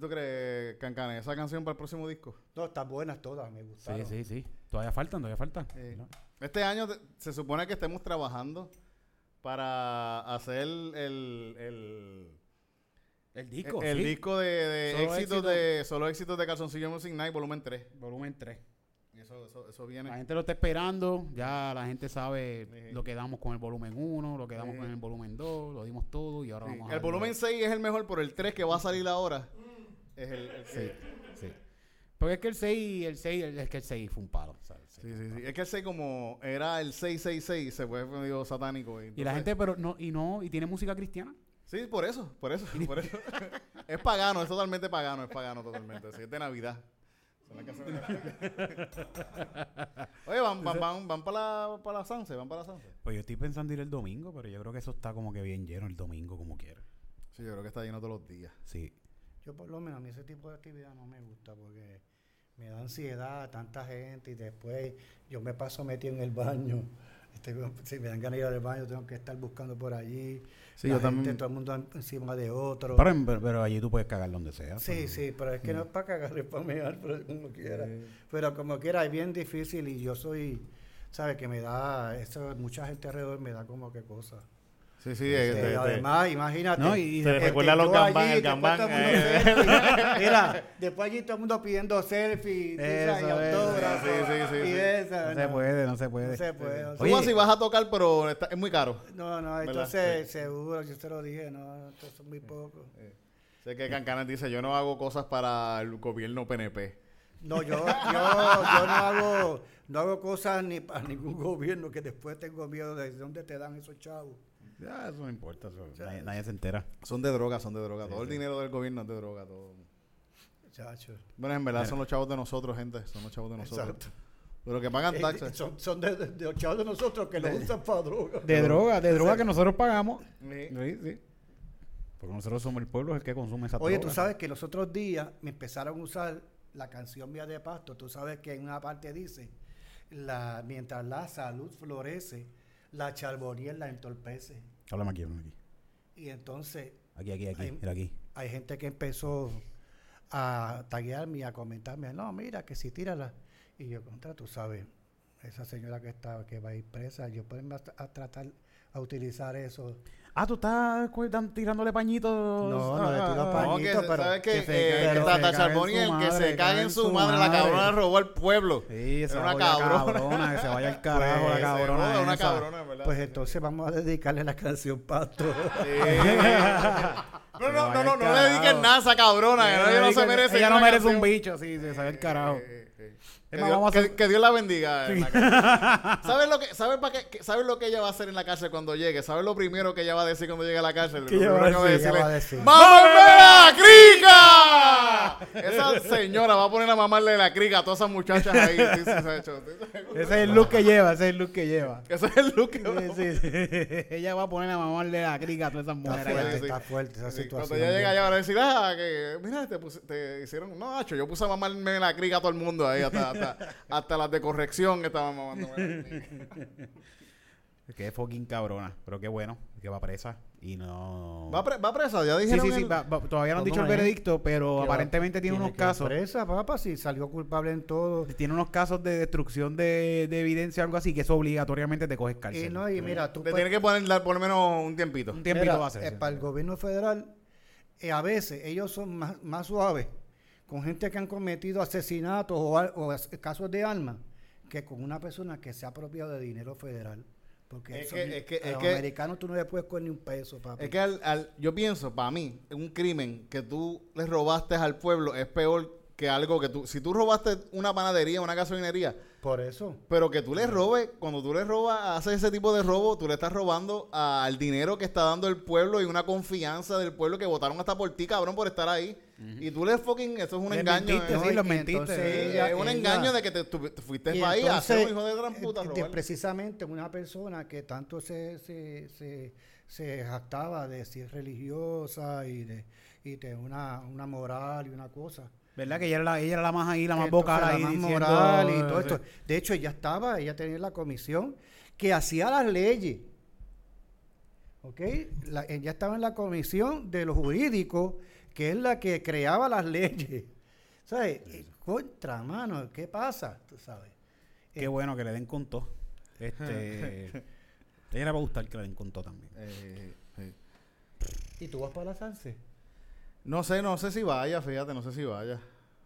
Speaker 1: Tú crees, Cancane? ¿Esa canción para el próximo disco?
Speaker 2: No, están buenas todas, me gustaron.
Speaker 3: Sí, sí, sí. Todavía faltan, todavía faltan.
Speaker 1: Este año te- se supone que estemos trabajando para hacer el, el,
Speaker 3: El disco.
Speaker 1: el
Speaker 3: sí.
Speaker 1: disco de, éxitos
Speaker 3: éxito.
Speaker 1: de solo éxitos de Calzoncillo Music Night volumen 3.
Speaker 3: Volumen 3.
Speaker 1: Y eso, eso, eso
Speaker 3: La
Speaker 1: viene.
Speaker 3: gente lo está esperando. Ya la gente sabe
Speaker 1: Sí.
Speaker 3: lo que damos con el volumen 1, lo que damos
Speaker 1: Sí.
Speaker 3: con el volumen 2. Lo dimos todo y ahora
Speaker 1: Sí,
Speaker 3: vamos a
Speaker 1: El volumen 6 es el mejor, pero el 3 que va a salir ahora es el, el
Speaker 3: Sí,
Speaker 1: que-
Speaker 3: sí. Porque es que el 6, el 6, el- es que el 6 fue un palo. ¿sabes? El 6
Speaker 1: Sí, sí, sí. Es que el 6 como era el 666, se fue medio satánico.
Speaker 3: Y la gente, pero no, y no, y tiene música cristiana.
Speaker 1: Sí, por eso, por eso, por eso. es pagano, es totalmente pagano, es pagano totalmente. Sí, es de Navidad. Son las canciones de Navidad. Oye, van, van, van, van para la, para la Sanse, van para la Sanse.
Speaker 3: Pues yo estoy pensando ir el domingo, pero yo creo que eso está como que bien lleno el domingo, como quiera.
Speaker 1: Sí, yo creo que está lleno todos los días.
Speaker 3: Sí.
Speaker 2: Yo por lo menos a mí ese tipo de actividad no me gusta porque me da ansiedad tanta gente y después yo me paso metido en el baño. Este, si me dan ganas de ir al baño tengo que estar buscando por allí.
Speaker 1: Sí,
Speaker 2: La
Speaker 1: yo
Speaker 2: gente,
Speaker 1: también-
Speaker 2: Todo el mundo encima de otro.
Speaker 3: Pero, pero, pero allí tú puedes cagar donde sea.
Speaker 2: Sí,
Speaker 3: pero-
Speaker 2: sí, pero es que no es para cagar, es para mear, pero como quiera. Pero como quiera, es bien difícil y yo soy, ¿sabes? Que me da, eso, mucha gente alrededor me da como que cosas.
Speaker 1: Sí, sí, te- te-
Speaker 2: además, imagínate.
Speaker 3: No, y-
Speaker 2: este,
Speaker 1: recuerda a los gambán,
Speaker 2: allí,
Speaker 1: el eh.
Speaker 2: selfie. Mira, después allí todo el mundo pidiendo selfie,
Speaker 3: Eso
Speaker 2: y
Speaker 3: es,
Speaker 2: autógrafos,
Speaker 1: sí, sí, sí,
Speaker 2: y
Speaker 1: sí.
Speaker 2: eso,
Speaker 3: No se puede, no se puede.
Speaker 2: No se puede. o sea,
Speaker 3: Oye.
Speaker 1: vas a tocar, pero está- es muy caro.
Speaker 2: No, no, entonces seguro, yo te lo dije, no, esto es muy poco.
Speaker 1: Sé que Cancanes dice, yo no hago cosas para el gobierno PNP.
Speaker 2: No, yo, yo, yo no hago, no hago cosas ni para ningún gobierno que después tengo miedo de dónde te dan esos chavos.
Speaker 3: Ya, eso no importa. eso- nadie, nadie se entera.
Speaker 1: Son de droga, son de droga. todo el dinero del gobierno es de droga. Todo.
Speaker 2: Chacho.
Speaker 1: Bueno, en verdad son los chavos de nosotros, gente. Son los chavos de nosotros.
Speaker 2: Exacto.
Speaker 1: Pero que pagan
Speaker 2: Eh,
Speaker 1: taxes.
Speaker 2: son, son de, de, de los chavos de nosotros que lo usan para droga.
Speaker 3: De droga, de droga que nosotros pagamos.
Speaker 1: Sí.
Speaker 3: Sí, sí. Porque nosotros somos el pueblo el que consume esa
Speaker 2: Oye,
Speaker 3: droga.
Speaker 2: tú sabes que los otros días me empezaron a usar la canción mía de Pasto. Tú sabes que en una parte dice, la, mientras la salud florece, la charbonier la entorpece.
Speaker 3: Háblame aquí, háblame aquí.
Speaker 2: Y entonces
Speaker 3: Aquí, aquí, aquí.
Speaker 2: Ay.
Speaker 3: Mira aquí.
Speaker 2: hay gente que empezó a taguearme y a comentarme, no, mira, que si tírala. Y yo, contra, tú sabes, esa señora que está, que va a ir presa, yo puedo a, tratar a utilizar eso.
Speaker 3: Ah, tú estás cu- dan- tirándole pañitos.
Speaker 2: No, no le tiro
Speaker 3: Ah,
Speaker 2: pañitos.
Speaker 1: No, que,
Speaker 2: Pañito, pero
Speaker 1: ¿sabes qué?
Speaker 3: que se
Speaker 1: Eh, que Tata
Speaker 3: se
Speaker 1: Charboni,
Speaker 3: su
Speaker 1: el que
Speaker 3: madre,
Speaker 1: se cague en su madre. La cabrona robó al pueblo.
Speaker 3: Sí, esa
Speaker 1: Era una cabrona.
Speaker 3: cabrona. Que se vaya al carajo
Speaker 1: Pues,
Speaker 3: la
Speaker 1: se
Speaker 3: cabrona.
Speaker 1: joda, una
Speaker 3: esa.
Speaker 1: cabrona, ¿verdad?
Speaker 2: Pues entonces vamos a dedicarle la canción Pasto.
Speaker 1: Sí. No, no, no, no, no le dediquen nada a esa cabrona. ella no se merece.
Speaker 3: Ella no merece un bicho, sí, se sabe el carajo.
Speaker 1: Que,
Speaker 3: más,
Speaker 1: Dios,
Speaker 3: vamos a
Speaker 1: que-
Speaker 3: hacer-
Speaker 1: que Dios la bendiga. en la cárcel. ¿Sabes lo que, sabes para qué, que- sabes lo que ella va a hacer en la cárcel cuando llegue? ¿Sabes lo primero que ella va a decir cuando llegue a la cárcel?
Speaker 3: ¿Qué
Speaker 1: Lo
Speaker 3: ella va a
Speaker 1: primero que
Speaker 2: decir? Va a
Speaker 1: decirle,
Speaker 2: decir.
Speaker 1: ¡Mámame la crica! Esa señora va a poner a mamarle la crica a todas esas muchachas ahí. Sí, sí, ha hecho.
Speaker 3: Ese es el look que lleva, ese es el look que lleva.
Speaker 1: Ese es el look que va a
Speaker 3: Sí, sí, sí. Ella va a poner a mamarle la crica a todas esas
Speaker 2: Está
Speaker 3: mujeres.
Speaker 2: fuerte,
Speaker 1: sí.
Speaker 2: está fuerte esa
Speaker 1: Sí,
Speaker 2: situación.
Speaker 1: cuando ella llega allá van a decir, ah, que mira, te, puse- te hicieron, no, hacho, yo puse a mamarme la crica a todo el mundo ahí, hasta, hasta, hasta las de corrección que estaban mamando.
Speaker 3: Qué fucking cabrona. Pero qué bueno que va presa y no.
Speaker 1: ¿Va, pre- va presa? Ya dijeron.
Speaker 3: sí, sí.
Speaker 1: el-
Speaker 3: va- va- todavía no han
Speaker 2: ¿Cómo
Speaker 3: dicho el
Speaker 2: es?
Speaker 3: veredicto, pero aparentemente tiene unos casos.
Speaker 2: Presa, papá, si salió culpable en todo.
Speaker 3: Tiene unos casos de destrucción de, de evidencia o algo así que eso obligatoriamente te coges cárcel.
Speaker 2: Y no, y mira, tú
Speaker 1: Le
Speaker 2: puedes-
Speaker 1: tiene que poner dar por lo menos un tiempito.
Speaker 3: Un tiempito
Speaker 2: Mira,
Speaker 3: va a ser.
Speaker 2: eh,
Speaker 3: sí.
Speaker 2: para el gobierno federal, eh, a veces ellos son más, más suaves con gente que han cometido asesinatos o, casos de armas que con una persona que se ha apropiado de dinero federal. Porque
Speaker 1: Es
Speaker 2: eso
Speaker 1: que- es que-
Speaker 2: a
Speaker 1: es
Speaker 2: los
Speaker 1: que-
Speaker 2: americanos tú no le puedes coger ni un peso, papi.
Speaker 1: Es que al, al- yo pienso, para mí, un crimen que tú le robaste al pueblo es peor que algo que tú. Si tú robaste una panadería, una gasolinería,
Speaker 2: Por eso.
Speaker 1: Pero que tú le robes, cuando tú le robas, haces ese tipo de robo, tú le estás robando al dinero que está dando el pueblo y una confianza del pueblo que votaron hasta por ti, cabrón, por estar ahí. Y tú le fucking, eso es un
Speaker 3: Le
Speaker 1: engaño.
Speaker 3: mentiste, sí,
Speaker 2: y
Speaker 3: los mentiste.
Speaker 2: entonces
Speaker 1: Sí,
Speaker 2: ella-
Speaker 1: es un
Speaker 2: ella-
Speaker 1: engaño de que te, tú- te fuiste para ahí a hacer un hijo de gran puta.
Speaker 2: eh, de- precisamente una persona que tanto se, se, se, se jactaba de ser religiosa y de, y de una, una moral y una cosa.
Speaker 3: ¿Verdad? Que ella era la, ella era la más ahí, la más
Speaker 2: Entonces,
Speaker 3: vocal
Speaker 2: la
Speaker 3: ahí
Speaker 2: más
Speaker 3: diciendo,
Speaker 2: moral y todo
Speaker 3: eh,
Speaker 2: esto. De hecho, ella estaba, ella tenía la comisión que hacía las leyes. ¿Ok? La- ella estaba en la comisión de los jurídicos, que es la que creaba las leyes. ¿Sabes? Contra, mano, ¿qué pasa? Tú sabes.
Speaker 3: Qué bueno que le den con todo. Este, ella era para gustar que le den con todo también.
Speaker 1: Eh.
Speaker 2: ¿Y tú vas para la Sanse?
Speaker 1: No sé, no sé si vaya, fíjate, no sé si vaya.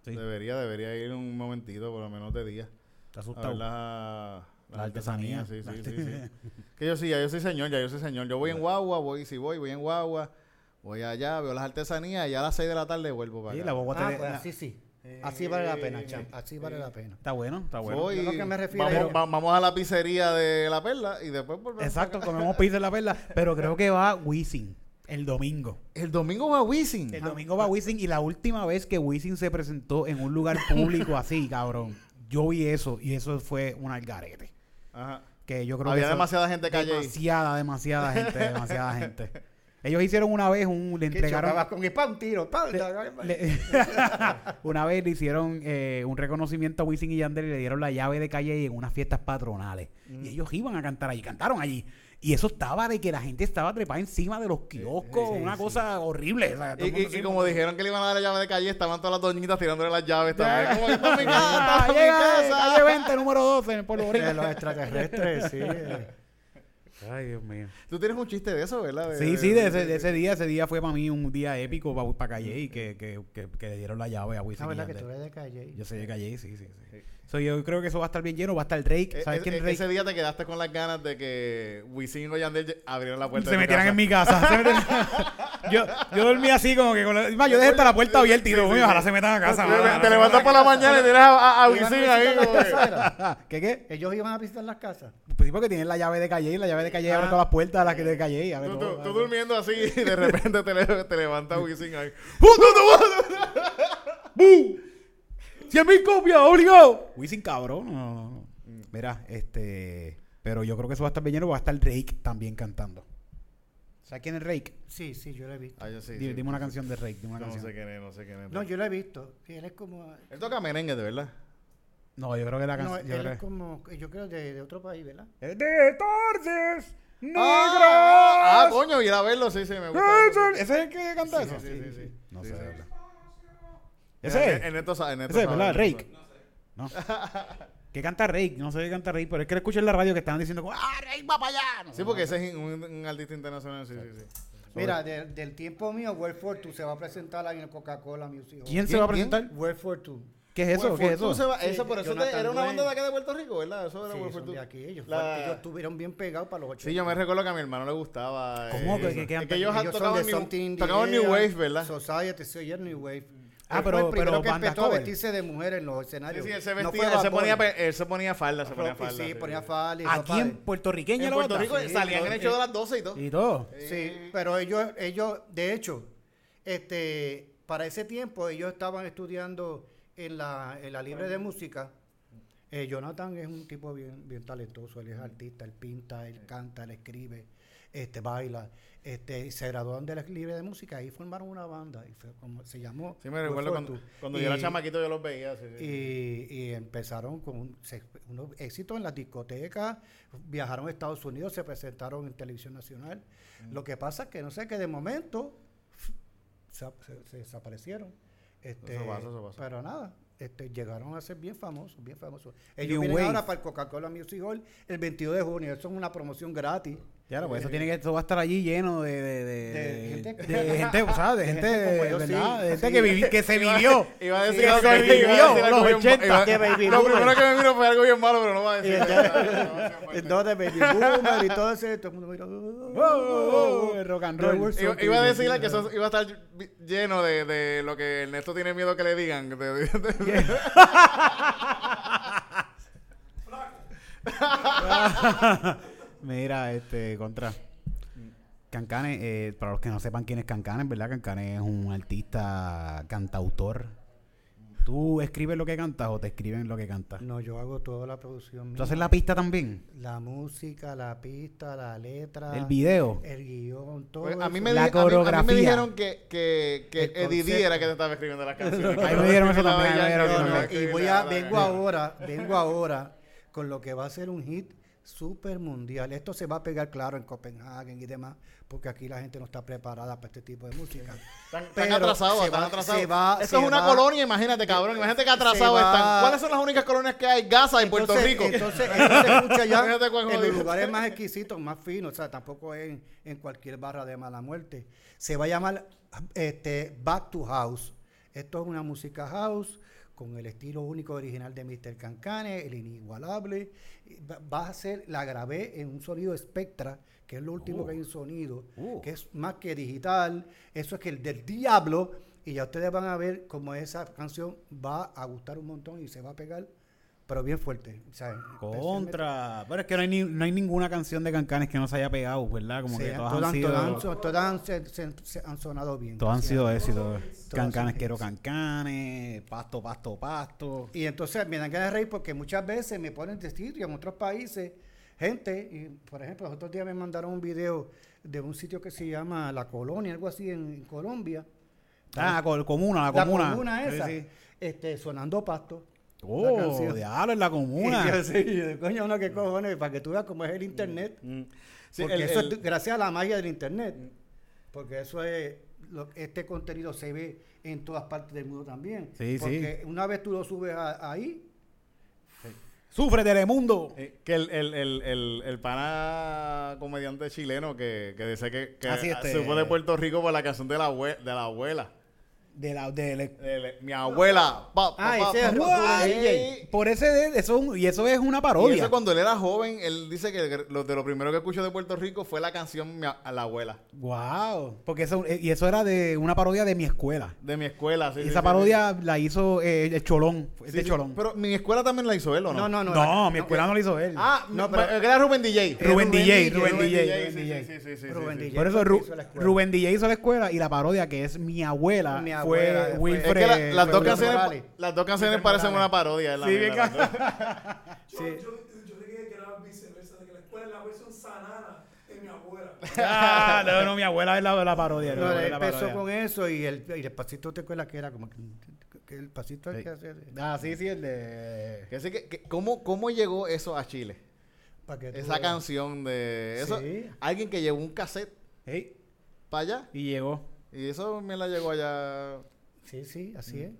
Speaker 3: Sí.
Speaker 1: Debería, debería ir un momentito, por lo menos de día.
Speaker 3: Está
Speaker 1: A
Speaker 3: asustado.
Speaker 1: ver la,
Speaker 3: La artesanía.
Speaker 1: Sí, sí, sí, sí. Que yo sí, ya yo soy señor, ya yo soy señor. Yo voy en guagua, voy, si voy, voy en guagua. Voy allá, veo las artesanías y ya a las 6 de la tarde vuelvo para
Speaker 3: Sí,
Speaker 1: acá.
Speaker 3: la guagua
Speaker 2: Ah,
Speaker 3: te-
Speaker 2: pues así sí. Así vale la pena, champ. Así vale la pena.
Speaker 3: Está bueno, está bueno.
Speaker 2: Yo lo que me refiero
Speaker 1: vamos,
Speaker 2: es-
Speaker 1: va- vamos a la pizzería de La Perla y después volvemos.
Speaker 3: Exacto, comemos pizza en la perla. Pero creo que va Wisin el domingo.
Speaker 1: El domingo va Wisin.
Speaker 3: El domingo va Wisin y la última vez que Wisin se presentó en un lugar público así, cabrón, yo vi eso y eso fue un algarete.
Speaker 1: Ajá.
Speaker 3: Que yo creo
Speaker 1: Había
Speaker 3: que
Speaker 1: demasiada gente calle.
Speaker 3: Demasiada, demasiada gente, demasiada gente. Ellos hicieron una vez un, le entregaron
Speaker 2: con un tiro.
Speaker 3: le- una vez le hicieron eh, un reconocimiento a Wisin y Yandel y le dieron la llave de calle en unas fiestas patronales.
Speaker 1: Mm.
Speaker 3: Y ellos iban a cantar allí, cantaron allí. Y eso estaba de que la gente estaba trepada encima de los kioscos, una cosa horrible. o sea,
Speaker 1: Y, y- y como dijeron que le iban a dar la llave de calle, estaban todas las doñitas tirándole las llaves también. Como que está mi casa, está mi casa.
Speaker 3: calle 20, número 12 en el pueblo
Speaker 2: los extraterrestres, sí.
Speaker 3: Ay, Dios mío.
Speaker 1: Tú tienes un chiste de eso, ¿verdad? De-
Speaker 3: Sí, sí, de ese, de ese día, ese día fue para mí un día épico para Calle y que, que, que, que le dieron la llave a Wisin
Speaker 2: Ah,
Speaker 3: y
Speaker 2: ¿verdad que tú eres de calle?
Speaker 3: Yo soy de Calle, sí, sí, sí. So, yo creo que eso va a estar bien lleno, va a estar Drake.
Speaker 1: E-
Speaker 3: ¿Sabes
Speaker 1: e-
Speaker 3: quién es
Speaker 1: e-
Speaker 3: Drake?
Speaker 1: ese día te quedaste con las ganas de que Wisin o Yandel abrieran la puerta
Speaker 3: se
Speaker 1: de
Speaker 3: metieran en mi casa. se metieran- yo, yo dormí así como que con la... Más, yo dejé hasta la puerta abierta y digo, "Coño, ojalá se metan a casa.
Speaker 1: Te-
Speaker 3: mano".
Speaker 1: Te levantas por la mañana y tienes a, a- a
Speaker 2: ¿Iban a
Speaker 1: Wisin ahí.
Speaker 3: ¿Qué qué?
Speaker 2: Ellos iban a visitar las casas.
Speaker 3: Pues sí, porque tienen la llave de Calle y la llave de Calle abre
Speaker 2: Ah.
Speaker 3: todas las puertas a las que de Calle y abre
Speaker 1: Tú,
Speaker 3: todo.
Speaker 1: tú- tú durmiendo así y de repente te, le- te levanta Wisin ahí.
Speaker 3: ¡Bum! ¡Cien mil copias, obligado! Wisin cabrón. No, no, no. Mira, este... Pero yo creo que eso va a estar bien lleno, va a estar Drake también cantando. ¿Sabes quién es Drake?
Speaker 2: Sí, sí, yo lo he visto.
Speaker 1: Ah, yo sí,
Speaker 3: Dime,
Speaker 1: sí.
Speaker 3: dime una canción de dime una
Speaker 1: No
Speaker 3: canción.
Speaker 1: sé quién es, no sé quién es.
Speaker 2: No, yo lo he visto. Él es como...
Speaker 1: Él toca merengue, de verdad.
Speaker 3: No, yo creo que la
Speaker 2: No,
Speaker 3: canción... yo
Speaker 2: él
Speaker 3: creo-
Speaker 2: es como... Yo creo de, de otro país, ¿verdad?
Speaker 3: Es de Torces Negras.
Speaker 1: Ah, ah, coño, ir a verlo, sí, sí, me gusta.
Speaker 3: ¿Ese es el que canta eso?
Speaker 1: Sí, sí, sí.
Speaker 3: No
Speaker 1: Sí,
Speaker 3: sé,
Speaker 1: sí.
Speaker 3: de verdad.
Speaker 1: Ese
Speaker 3: ¿Ese
Speaker 1: es. En esto sa- en esto
Speaker 3: Ese es, ¿verdad? Rake. No. ¿Qué canta Rake? No sé qué canta Rake, pero es que escuché en la radio que estaban diciendo como, ¡Ah, Rake va para allá! No sé,
Speaker 1: Sí, porque ese es un, un artista internacional, sí, sí, sí.
Speaker 2: Mira, de- del tiempo mío, World for Two se va a presentar ahí en el Coca-Cola Music Hall.
Speaker 3: ¿Quién se va a presentar?
Speaker 2: World for Two.
Speaker 3: ¿Qué es eso?
Speaker 1: World
Speaker 3: ¿Qué es eso?
Speaker 1: se va-
Speaker 2: Sí,
Speaker 1: eso por eso te- era una banda de acá de Puerto Rico, ¿verdad? Eso era
Speaker 2: Sí, son de aquí. Ellos,
Speaker 1: La-
Speaker 2: ellos estuvieron bien pegados para los 80.
Speaker 1: Sí, yo me recuerdo que a mi hermano le gustaba.
Speaker 3: ¿Cómo?
Speaker 1: eh,
Speaker 3: ¿Qué- qué
Speaker 1: es que ellos,
Speaker 2: Ellos son
Speaker 1: tocaban,
Speaker 2: de
Speaker 1: new, tocaban New Wave, ¿verdad?
Speaker 2: Society, sí, oye, New Wave.
Speaker 3: Ah,
Speaker 2: Él fue
Speaker 3: pero-
Speaker 2: el primero
Speaker 3: pero
Speaker 2: que empezó a
Speaker 3: cover.
Speaker 2: vestirse de mujer en los
Speaker 1: Sí,
Speaker 2: escenarios.
Speaker 1: sí, él se vestía, él, se ponía, él se ponía falda, se ponía falda.
Speaker 2: Sí, ponía
Speaker 1: sí.
Speaker 2: falda. y
Speaker 3: Aquí en puertorriqueña
Speaker 1: En Puerto? Rico
Speaker 2: Sí,
Speaker 1: salían en el show
Speaker 2: eh,
Speaker 1: de las 12 y todo.
Speaker 3: Y todo.
Speaker 2: Sí, pero ellos, ellos, de hecho, este, para ese tiempo ellos estaban estudiando en la, en la libre de música. Eh, Jonathan es un tipo bien, bien talentoso, él es artista, él pinta, él canta, él escribe, este, baila. Este, se graduaron de la libre de música y formaron una banda y fue como se llamó.
Speaker 1: Sí, me recuerdo cuando,
Speaker 2: Two.
Speaker 1: cuando
Speaker 2: Y-
Speaker 1: yo era chamaquito yo los veía. sí, sí.
Speaker 2: y, y empezaron con se- unos éxitos en las discotecas, viajaron a Estados Unidos, se presentaron en televisión nacional.
Speaker 1: Mm.
Speaker 2: Lo que pasa es que no sé, que de momento se, se- se desaparecieron. Este,
Speaker 1: Eso pasa, eso pasa.
Speaker 2: Pero nada, este, llegaron a ser bien famosos, bien famosos.
Speaker 3: New
Speaker 2: Ellos vienen
Speaker 3: Wave.
Speaker 2: ahora para el Coca-Cola Music Hall el 22 de junio. Eso es una promoción gratis.
Speaker 3: Claro, pues eso tiene que, eso va a estar allí lleno de, de, de,
Speaker 2: De gente-
Speaker 3: de gente, o sea, de
Speaker 2: de
Speaker 3: gente,
Speaker 2: gente como yo,
Speaker 3: ¿verdad?
Speaker 2: sí.
Speaker 3: De gente
Speaker 2: Sí.
Speaker 3: que, vivi- que se vivió.
Speaker 1: Iba a decir
Speaker 3: que se vivió los
Speaker 1: bien-
Speaker 3: 80.
Speaker 1: iba-
Speaker 2: Que Baby
Speaker 1: Lo
Speaker 2: Boomer.
Speaker 1: primero que me vino fue algo bien malo, pero no va a decir.
Speaker 2: entonces, Baby Boomer y todo eso, todo el mundo mira.
Speaker 3: Oh, oh, oh, rock and roll.
Speaker 2: World
Speaker 1: Iba, iba a decirle que eso iba a estar lleno de, de lo que Ernesto tiene miedo que le digan.
Speaker 3: Mira, este, contra. Cancane, eh, para los que no sepan quién es Cancane, ¿verdad? Cancane es un artista, cantautor. ¿Tú escribes lo que cantas o te escriben lo que cantas?
Speaker 2: No, yo hago toda la producción.
Speaker 3: ¿Tú haces la pista también?
Speaker 2: La música, la pista, la letra.
Speaker 3: ¿El video?
Speaker 2: El guion, todo.
Speaker 1: Pues, a, mí
Speaker 2: eso.
Speaker 1: me
Speaker 3: La
Speaker 1: a mí- a mí me dijeron que, que, que Eddie era que te estaba escribiendo las canciones.
Speaker 3: A mí me dijeron eso también,
Speaker 2: y voy a, vengo ahora, vengo ahora con lo que va a ser un hit super mundial. Esto se va a pegar claro en Copenhague y demás, porque aquí la gente no está preparada para este tipo de música.
Speaker 1: Están, atrasados,
Speaker 2: se
Speaker 1: están atrasados.
Speaker 2: se
Speaker 1: Eso
Speaker 2: se
Speaker 1: es una
Speaker 2: va-
Speaker 1: colonia, imagínate, cabrón. Imagínate que atrasados
Speaker 2: se
Speaker 1: están. ¿Cuáles son las únicas colonias que hay? Gaza y Puerto Rico.
Speaker 2: Entonces, entonces escucha ya en los lugares más exquisitos, más finos, o sea, tampoco en, en cualquier barra de mala muerte. Se va a llamar este, Back to House. Esto es una música house con el estilo único original de Mr. Cancane, el inigualable. Va, a ser, la grabé en un sonido Spectra, que es lo último que hay en sonido,
Speaker 3: Oh.
Speaker 2: que es más que digital. Eso es que el del diablo. Y ya ustedes van a ver cómo esa canción va a gustar un montón y se va a pegar, pero bien fuerte. ¿sabes?
Speaker 3: Contra. Pero es que no hay, ni- no hay ninguna canción de Cancanes que no se haya pegado, ¿verdad? Como
Speaker 2: Sí,
Speaker 3: que todas
Speaker 2: todas,
Speaker 3: han sido.
Speaker 2: todas han todas han, se- se- se han sonado bien.
Speaker 3: Todos han sido éxitos. Cancanes quiero cancanes, pasto, pasto, pasto.
Speaker 2: Y entonces me dan ganas de reír porque muchas veces me ponen de sitio en otros países, gente, y por ejemplo, los otros días me mandaron un video de un sitio que se llama La Colonia, algo así en, en Colombia.
Speaker 3: Ah, col- comuna, la
Speaker 2: La
Speaker 3: comuna.
Speaker 2: comuna
Speaker 3: Sí,
Speaker 2: esa,
Speaker 3: sí.
Speaker 2: este, sonando pasto.
Speaker 3: Oh, diablo, en la comuna.
Speaker 2: Y yo, sí, yo, coño, no, qué cojones, para que tú veas cómo es el internet.
Speaker 1: Mm. Sí,
Speaker 2: porque
Speaker 1: el-
Speaker 2: eso
Speaker 1: el-
Speaker 2: es gracias a la magia del internet. Porque eso es, lo- este contenido se ve en todas partes del mundo también.
Speaker 3: Sí, sí.
Speaker 2: porque una vez tú lo subes a- ahí,
Speaker 3: Sufre Telemundo.
Speaker 1: Eh, que el, el, el, el, el pana comediante chileno que, que dice que, que
Speaker 3: sí, este-
Speaker 1: se fue de Puerto Rico por la canción de la, abue- de la abuela.
Speaker 3: De la, de la-
Speaker 1: De la- mi abuela. Pa, pa,
Speaker 2: Ah, ese es
Speaker 1: pa.
Speaker 2: DJ.
Speaker 3: Por ese de, eso, es y eso es una
Speaker 1: Y
Speaker 3: parodia.
Speaker 1: eso cuando él era joven, él dice que lo, de lo primero que escuchó de Puerto Rico fue la canción Mi a, la abuela.
Speaker 3: Wow. Porque eso, eh, y eso era de una parodia de mi escuela.
Speaker 1: De mi escuela. sí,
Speaker 3: y
Speaker 1: sí,
Speaker 3: esa
Speaker 1: sí,
Speaker 3: parodia la hizo eh, el Cholón.
Speaker 1: sí.
Speaker 3: Es
Speaker 1: Sí,
Speaker 3: de
Speaker 1: sí.
Speaker 3: Cholón.
Speaker 1: Pero mi escuela también la hizo él, ¿o no?
Speaker 2: no, no,
Speaker 3: no,
Speaker 2: no.
Speaker 3: mi escuela no lo hizo él.
Speaker 1: Ah,
Speaker 2: No, pero-
Speaker 1: pero era Rubén DJ.
Speaker 3: Rubén
Speaker 2: Rubén
Speaker 3: DJ,
Speaker 2: DJ,
Speaker 3: Rubén DJ. Rubén DJ. Por eso
Speaker 2: la.
Speaker 3: Rubén DJ hizo la escuela y la parodia que es mi abuela,
Speaker 2: Mi
Speaker 3: fue Wilfred.
Speaker 1: Es que la- las, dos
Speaker 2: Wilfred
Speaker 1: canciones, las dos canciones
Speaker 2: Wilfred
Speaker 1: parecen
Speaker 2: Morales.
Speaker 1: una parodia. la
Speaker 3: Sí, bien.
Speaker 6: Yo,
Speaker 2: Sí.
Speaker 6: yo, yo dije que era viceversa, de que la escuela es la versión de mi abuela.
Speaker 3: Ah, no, no, mi abuela es la, la parodia.
Speaker 2: No, él empezó
Speaker 3: parodia.
Speaker 2: con eso y el, y el pasito te acuerdas que era como que, que el pasito el
Speaker 3: Sí.
Speaker 2: que hace
Speaker 3: Ah, sí, sí, el de...
Speaker 1: Que que- que- ¿cómo, ¿Cómo llegó eso a Chile?
Speaker 2: que
Speaker 1: Esa
Speaker 2: veas.
Speaker 1: canción de... Eso,
Speaker 2: Sí.
Speaker 1: Alguien que llevó un cassette
Speaker 3: Ey,
Speaker 1: para allá
Speaker 3: y llegó.
Speaker 1: Y eso me la llegó allá...
Speaker 2: Sí, sí, así es.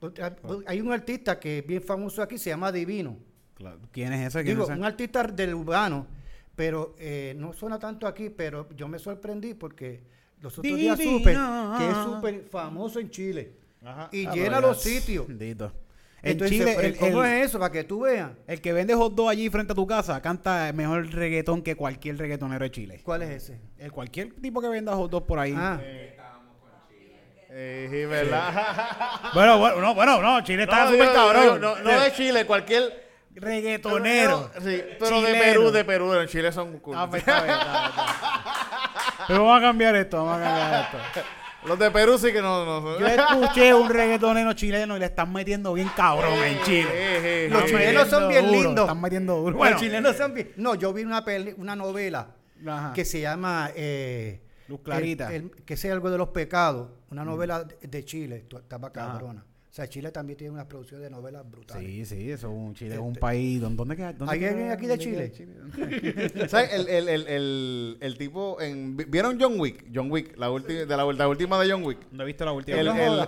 Speaker 2: Otra- Hay un artista que es bien famoso aquí, se llama Divino.
Speaker 3: Claro. ¿Quién es ese? ¿Quién
Speaker 2: Digo,
Speaker 3: es
Speaker 2: un artista del urbano, pero eh, no suena tanto aquí, pero yo me sorprendí porque los otros días
Speaker 3: Divino.
Speaker 2: supe que es súper famoso en Chile
Speaker 1: Ajá.
Speaker 2: y
Speaker 3: Ah,
Speaker 2: llena los sitios.
Speaker 3: Bendito. En
Speaker 2: Entonces,
Speaker 3: Chile,
Speaker 2: pero
Speaker 3: el,
Speaker 2: ¿cómo
Speaker 3: el-
Speaker 2: es eso? Para que tú veas.
Speaker 3: el que vende hot dog allí frente a tu casa canta mejor reggaetón que cualquier reggaetonero de Chile.
Speaker 2: ¿Cuál es ese?
Speaker 3: El cualquier tipo que venda hot dog por ahí.
Speaker 2: Ah,
Speaker 1: Eh, sí, ¿verdad?
Speaker 3: Bueno, bueno, no, bueno, no, Chile está
Speaker 1: No,
Speaker 3: súper cabrón.
Speaker 1: No, no de Chile, cualquier...
Speaker 3: reggaetonero.
Speaker 1: Sí, pero de
Speaker 3: Chileno.
Speaker 1: Perú, de Perú. En Chile son cool.
Speaker 3: Ah, pues, está bien, está bien, está bien. Pero vamos a cambiar esto, vamos a cambiar esto.
Speaker 1: Los de Perú sí que no... no
Speaker 3: Yo escuché un reggaetonero chileno y le están metiendo bien cabrón en Chile.
Speaker 1: Eh, eh,
Speaker 2: Los
Speaker 1: eh,
Speaker 2: chilenos son bien
Speaker 3: duro,
Speaker 2: lindos.
Speaker 3: Están metiendo duro.
Speaker 2: Los
Speaker 3: Bueno,
Speaker 2: chilenos son bien- No, yo vi una, peli- una novela
Speaker 3: Ajá.
Speaker 2: que se llama eh,
Speaker 3: Luz Clarita.
Speaker 2: el- el- que sea algo de los pecados, una novela de, de Chile, estaba cabrona. O sea, Chile también tiene una producción de novelas brutales.
Speaker 3: Sí, sí, eso es un Chile, es un país. ¿Dónde, dónde queda? dónde
Speaker 2: ¿Hay
Speaker 3: queda-
Speaker 2: alguien aquí de
Speaker 3: dónde
Speaker 2: Chile?
Speaker 1: ¿Sabes? El, el, el, el, el tipo en... ¿Vieron John Wick? John Wick, la, ulti- de la, la última de John Wick.
Speaker 3: No he visto la última.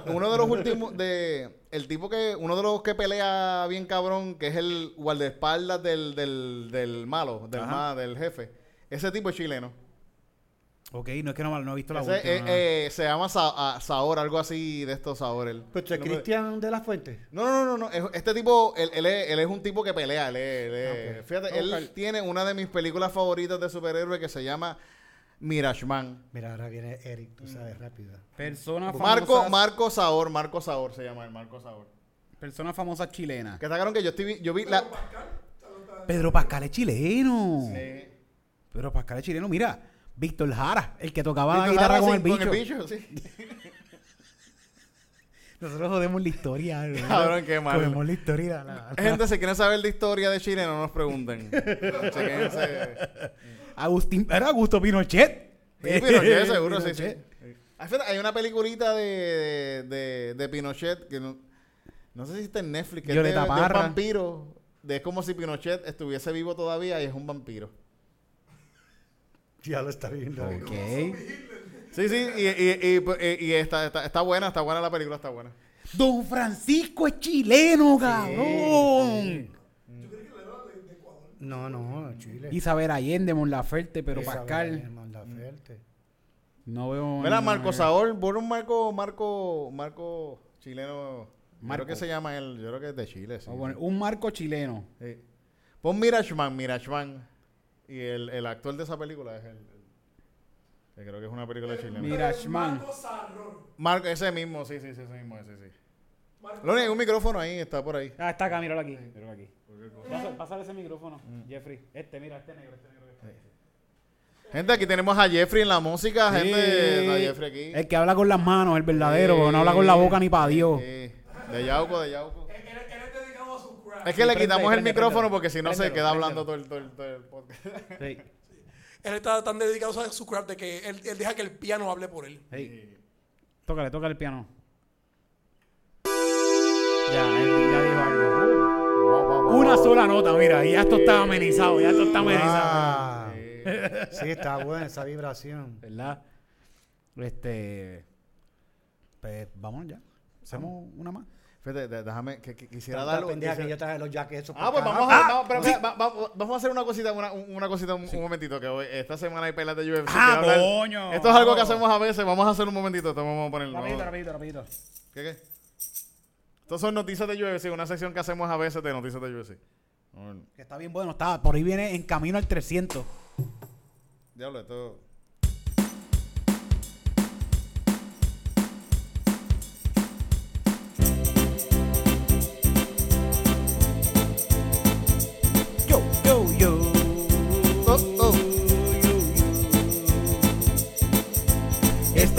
Speaker 1: Uno de los últimos de el tipo que uno de los que pelea bien cabrón que es el guardaespaldas del, del, del malo del ma- del jefe ese tipo es chileno
Speaker 3: Ok, no es que no, no he visto la
Speaker 1: Ese,
Speaker 3: última.
Speaker 1: eh,
Speaker 3: no.
Speaker 1: eh, se llama Sa- ah, Saor algo así de estos Saor él.
Speaker 2: Pues tú es Cristian de la Fuente.
Speaker 1: no, no, no, no, es- Este tipo, él, él es, él es un tipo que pelea. Él es- él es-
Speaker 2: Ok.
Speaker 1: Fíjate,
Speaker 2: a
Speaker 1: él
Speaker 2: buscar.
Speaker 1: tiene una de mis películas favoritas de superhéroe que se llama Mirage-Man.
Speaker 2: Mira, ahora viene Eric, tú sabes, rápido.
Speaker 3: Persona
Speaker 1: Marco,
Speaker 3: famosa.
Speaker 1: Marco Saor, Marco Saor se llama el Marco Saor.
Speaker 3: Persona famosa chilena.
Speaker 1: Que sacaron que yo estoy, vi- yo vi la,
Speaker 3: Pedro Pascal es chileno.
Speaker 1: Sí.
Speaker 3: Pedro Pascal es chileno. Mira, Víctor Jara, el que tocaba la
Speaker 1: Víctor
Speaker 3: guitarra
Speaker 1: Jara,
Speaker 3: con,
Speaker 1: sí,
Speaker 3: el bicho.
Speaker 1: Con el bicho, sí.
Speaker 3: Nosotros jodemos la historia.
Speaker 1: qué mal.
Speaker 3: Jodemos la historia. la- la-
Speaker 1: Gente, si quieren saber de historia de Chile, no nos pregunten.
Speaker 3: Agustín, era Augusto Pinochet.
Speaker 1: Sí, Pinochet, seguro, sí, sí.
Speaker 3: Pinochet.
Speaker 1: Hay una peliculita de, de, de Pinochet que no, no sé si está en Netflix, que es de, un vampiro. De, es como si Pinochet estuviese vivo todavía y es un vampiro.
Speaker 2: Ya lo está viendo.
Speaker 3: Ok.
Speaker 1: Sí, sí, y, y, y, y está, está, está buena, está buena la película, está buena.
Speaker 3: Don Francisco es chileno, cabrón.
Speaker 2: No, no, Chile.
Speaker 3: Isabel Allende, Mon Laferte, pero
Speaker 2: Isabel
Speaker 3: Pascal. No veo.
Speaker 1: Mira, Marco
Speaker 3: no.
Speaker 1: Saúl, por un Marco, Marco, Marco chileno.
Speaker 3: Marco.
Speaker 1: creo que se llama él, yo creo que es de Chile, sí.
Speaker 3: Vamos a poner un marco chileno.
Speaker 1: Sí. Pon Mirachman, Mirachman. Y el, el actor de esa película es el. el- que creo que es una película chilena.
Speaker 3: Mirachman.
Speaker 6: Marco Sarrón.
Speaker 1: Marco, ese mismo, sí, sí, sí, ese mismo, ese sí.
Speaker 6: Marco
Speaker 1: Lo único, un micrófono ahí, está por ahí.
Speaker 3: Ah, está acá, míralo aquí. Míralo aquí. Pásale ese micrófono, Jeffrey. Este, mira, este negro, este negro. que está ahí.
Speaker 1: Gente, aquí tenemos a Jeffrey en la música,
Speaker 3: Sí.
Speaker 1: gente. Está Jeffrey aquí.
Speaker 3: El que habla con las manos, el verdadero, porque no habla con la boca ni para Dios.
Speaker 1: Sí. De Yauco, de Yauco.
Speaker 6: Él, él- él es dedicado a su craft.
Speaker 1: Es que
Speaker 3: Sí,
Speaker 1: le
Speaker 3: prende,
Speaker 1: quitamos el
Speaker 3: prende,
Speaker 1: micrófono porque si no se queda hablando todo el, todo el- todo el podcast.
Speaker 3: Sí,
Speaker 6: Él está tan dedicado a su craft de que él, él deja que el piano hable por él.
Speaker 3: sí. Tócale, tócale el piano. Ya, él ya dijo algo. Una sola nota, mira, y ya esto está amenizado, ya esto está amenizado.
Speaker 2: Ah, sí, está buena esa vibración.
Speaker 3: ¿Verdad? Este. Pues vamos ya. Hacemos una más.
Speaker 1: Fíjate, de- déjame, que, que quisiera darlo.
Speaker 2: pendeja que yo traje los jackets esos
Speaker 1: Ah, pues vamos a, vamos, pero, mira, va- va- vamos a hacer una cosita, una, una cosita un, un momentito, que hoy, esta semana hay pelas de UFC.
Speaker 3: Ah, coño.
Speaker 1: Esto es algo que hacemos a veces, vamos a hacer un momentito, esto vamos a ponerlo.
Speaker 3: Rapidito, rapidito, rapidito.
Speaker 1: ¿Qué, qué? Estas son noticias de UFC, una sección que hacemos a veces de noticias de UFC.
Speaker 3: Que está bien bueno, está. Por ahí viene en camino al 300.
Speaker 1: diablo, esto...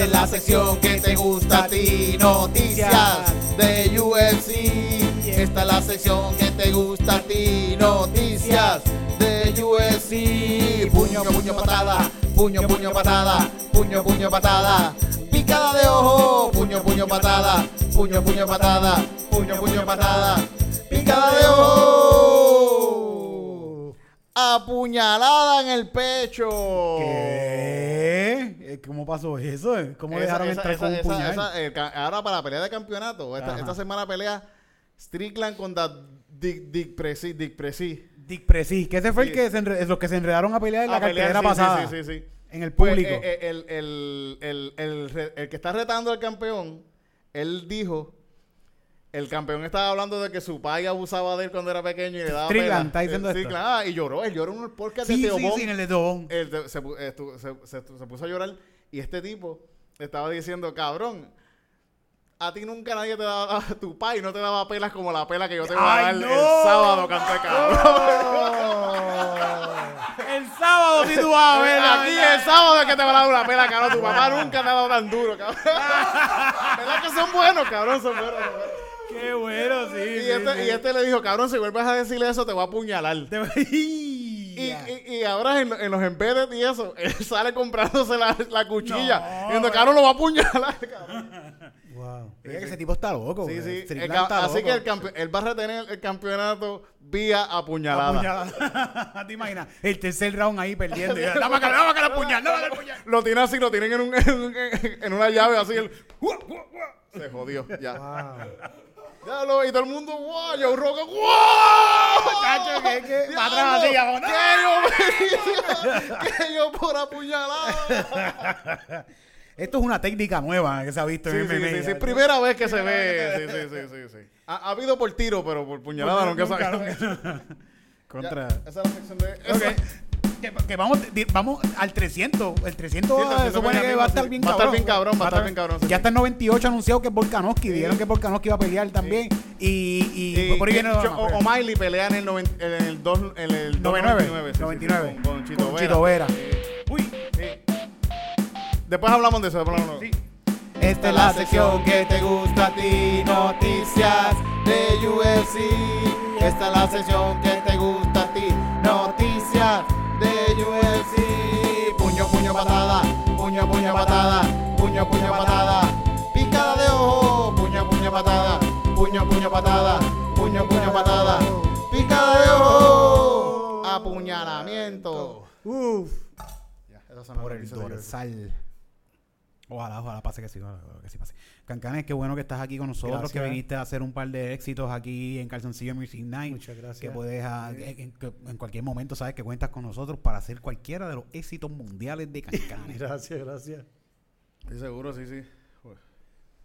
Speaker 5: es la sección que te gusta a ti, noticias de UFC. Esta es la sección que te gusta a ti, noticias de UFC. Puño, puño, patada, puño, puño, patada, puño, puño, patada. Picada de ojo, puño, puño, patada, puño, puño, patada, puño, puño, patada. Picada de ojo.
Speaker 1: Apuñalada en el pecho.
Speaker 3: ¿Qué? Eh, ¿Cómo pasó eso? ¿Cómo
Speaker 1: Esa-
Speaker 3: dejaron
Speaker 1: esa-
Speaker 3: entrar con un puñal?
Speaker 1: eh, ahora para la pelea de campeonato, esta, semana pelea Strickland contra Dick, Dick Presi. Dick Presi.
Speaker 3: Dick Precis, que ese fue
Speaker 1: Sí.
Speaker 3: el que se enre- los que se enredaron a pelear en la
Speaker 1: pelear,
Speaker 3: cartelera
Speaker 1: sí, sí,
Speaker 3: pasada.
Speaker 1: Sí, sí, sí.
Speaker 3: En el
Speaker 1: Pues,
Speaker 3: público.
Speaker 1: eh, eh, el, el- el- el que está retando al campeón, él dijo, el campeón estaba hablando de que su padre abusaba de él cuando era pequeño y le daba
Speaker 3: Strickland está diciendo
Speaker 1: Eh,
Speaker 3: esto.
Speaker 1: Strickland, ah, y lloró, él lloró en el podcast
Speaker 3: sí,
Speaker 1: de
Speaker 3: sí,
Speaker 1: Teobón.
Speaker 3: sí, en el de Tobón.
Speaker 1: Él te- se, pu- estu- se- se- se- se puso a llorar y este tipo estaba diciendo, cabrón, a ti nunca nadie te daba, tu pai no te daba pelas como la pela que yo te voy a
Speaker 3: ¡Ay,
Speaker 1: dar
Speaker 3: no!
Speaker 1: el sábado, canté cabrón.
Speaker 3: el sábado sí tú vas a ver. la
Speaker 1: Aquí
Speaker 3: verdad.
Speaker 1: el sábado es que te va a dar una pela, cabrón. Tu papá nunca te ha dado tan duro, cabrón. ¿Verdad que son buenos, cabrón? Son buenos. son buenos.
Speaker 3: Qué bueno, sí.
Speaker 1: Y,
Speaker 3: sí,
Speaker 1: este,
Speaker 3: sí.
Speaker 1: y este le dijo, cabrón, si vuelves a decirle eso, te voy a apuñalar.
Speaker 3: Te-
Speaker 1: Y, y, y ahora en, en los embedded y eso, él sale comprándose la, la cuchilla.
Speaker 3: No,
Speaker 1: y donde cabrón lo va a apuñalar, cabrón.
Speaker 2: Wow.
Speaker 3: Oye, que ese tipo está loco.
Speaker 1: Sí, sí. El
Speaker 3: está
Speaker 1: así
Speaker 3: loco.
Speaker 1: que el campe- él va a retener el campeonato vía apuñalada.
Speaker 3: Apuñalada. ¿Te imaginas? El tercer round ahí perdiendo. Dame acá, dame acá la puñal, dame acá la puñal.
Speaker 1: Lo tiene así, lo tienen en, un, en, un- en una llave así. El, se jodió, ya.
Speaker 2: Wow.
Speaker 1: Y todo el mundo, guau, Joe Rogan, guau,
Speaker 3: Chacho, ¿qué, qué?
Speaker 1: Diablo,
Speaker 3: Pa' atrás así,
Speaker 1: que yo, que yo por apuñalada.
Speaker 3: Esto es una técnica nueva que se ha visto
Speaker 1: Sí,
Speaker 3: en
Speaker 1: sí,
Speaker 3: MMA.
Speaker 1: sí, sí, primera vez que se ve. Sí, sí, sí, sí, sí. Ha, ha habido por tiro, pero por puñalada nunca,
Speaker 3: Nunca, nunca. Contra.
Speaker 1: Ya, esa es la sección de. esa-
Speaker 3: Que, que vamos, vamos al 300. El 300
Speaker 1: Sí,
Speaker 3: se
Speaker 1: 300
Speaker 3: supone que va a estar bien
Speaker 1: Va a
Speaker 3: cabrón.
Speaker 1: estar bien cabrón, va a estar bien cabrón.
Speaker 3: Ya está en 98 anunciado que es Volkanovski. Dijeron que Volkanovski iba a pelear también. Y, y,
Speaker 1: Y
Speaker 3: por ahí viene
Speaker 1: Cho- o- O'Malley pelea en el, noven- en el, dos, en el
Speaker 3: 99,
Speaker 1: 99. sí, sí,
Speaker 3: 99.
Speaker 1: sí, con, Chito Vera.
Speaker 3: Chito Vera.
Speaker 1: Uy, sí. Después hablamos de eso. después hablamos de eso.
Speaker 5: Esta es la sección que te gusta a ti, noticias de UFC. Esta es la sección que te gusta puño, puño, patada. Picada de ojo, puño, puño, patada, puño, puño, patada, puño, puño, patada. Picada de ojo, apuñalamiento.
Speaker 3: Uf.
Speaker 1: Ya,
Speaker 3: Por el dorsal. Ojalá, ojalá pase que sí, ojalá que sí pase. Cancanes, qué bueno que estás aquí con nosotros,
Speaker 2: Gracias.
Speaker 3: que viniste a hacer un par de éxitos aquí en Calzoncillo Music Night.
Speaker 2: Muchas gracias.
Speaker 3: Que puedes, ah, en, en cualquier momento, sabes que cuentas con nosotros para hacer cualquiera de los éxitos mundiales de Cancanes.
Speaker 2: Gracias, gracias.
Speaker 1: Sí, seguro, sí, sí.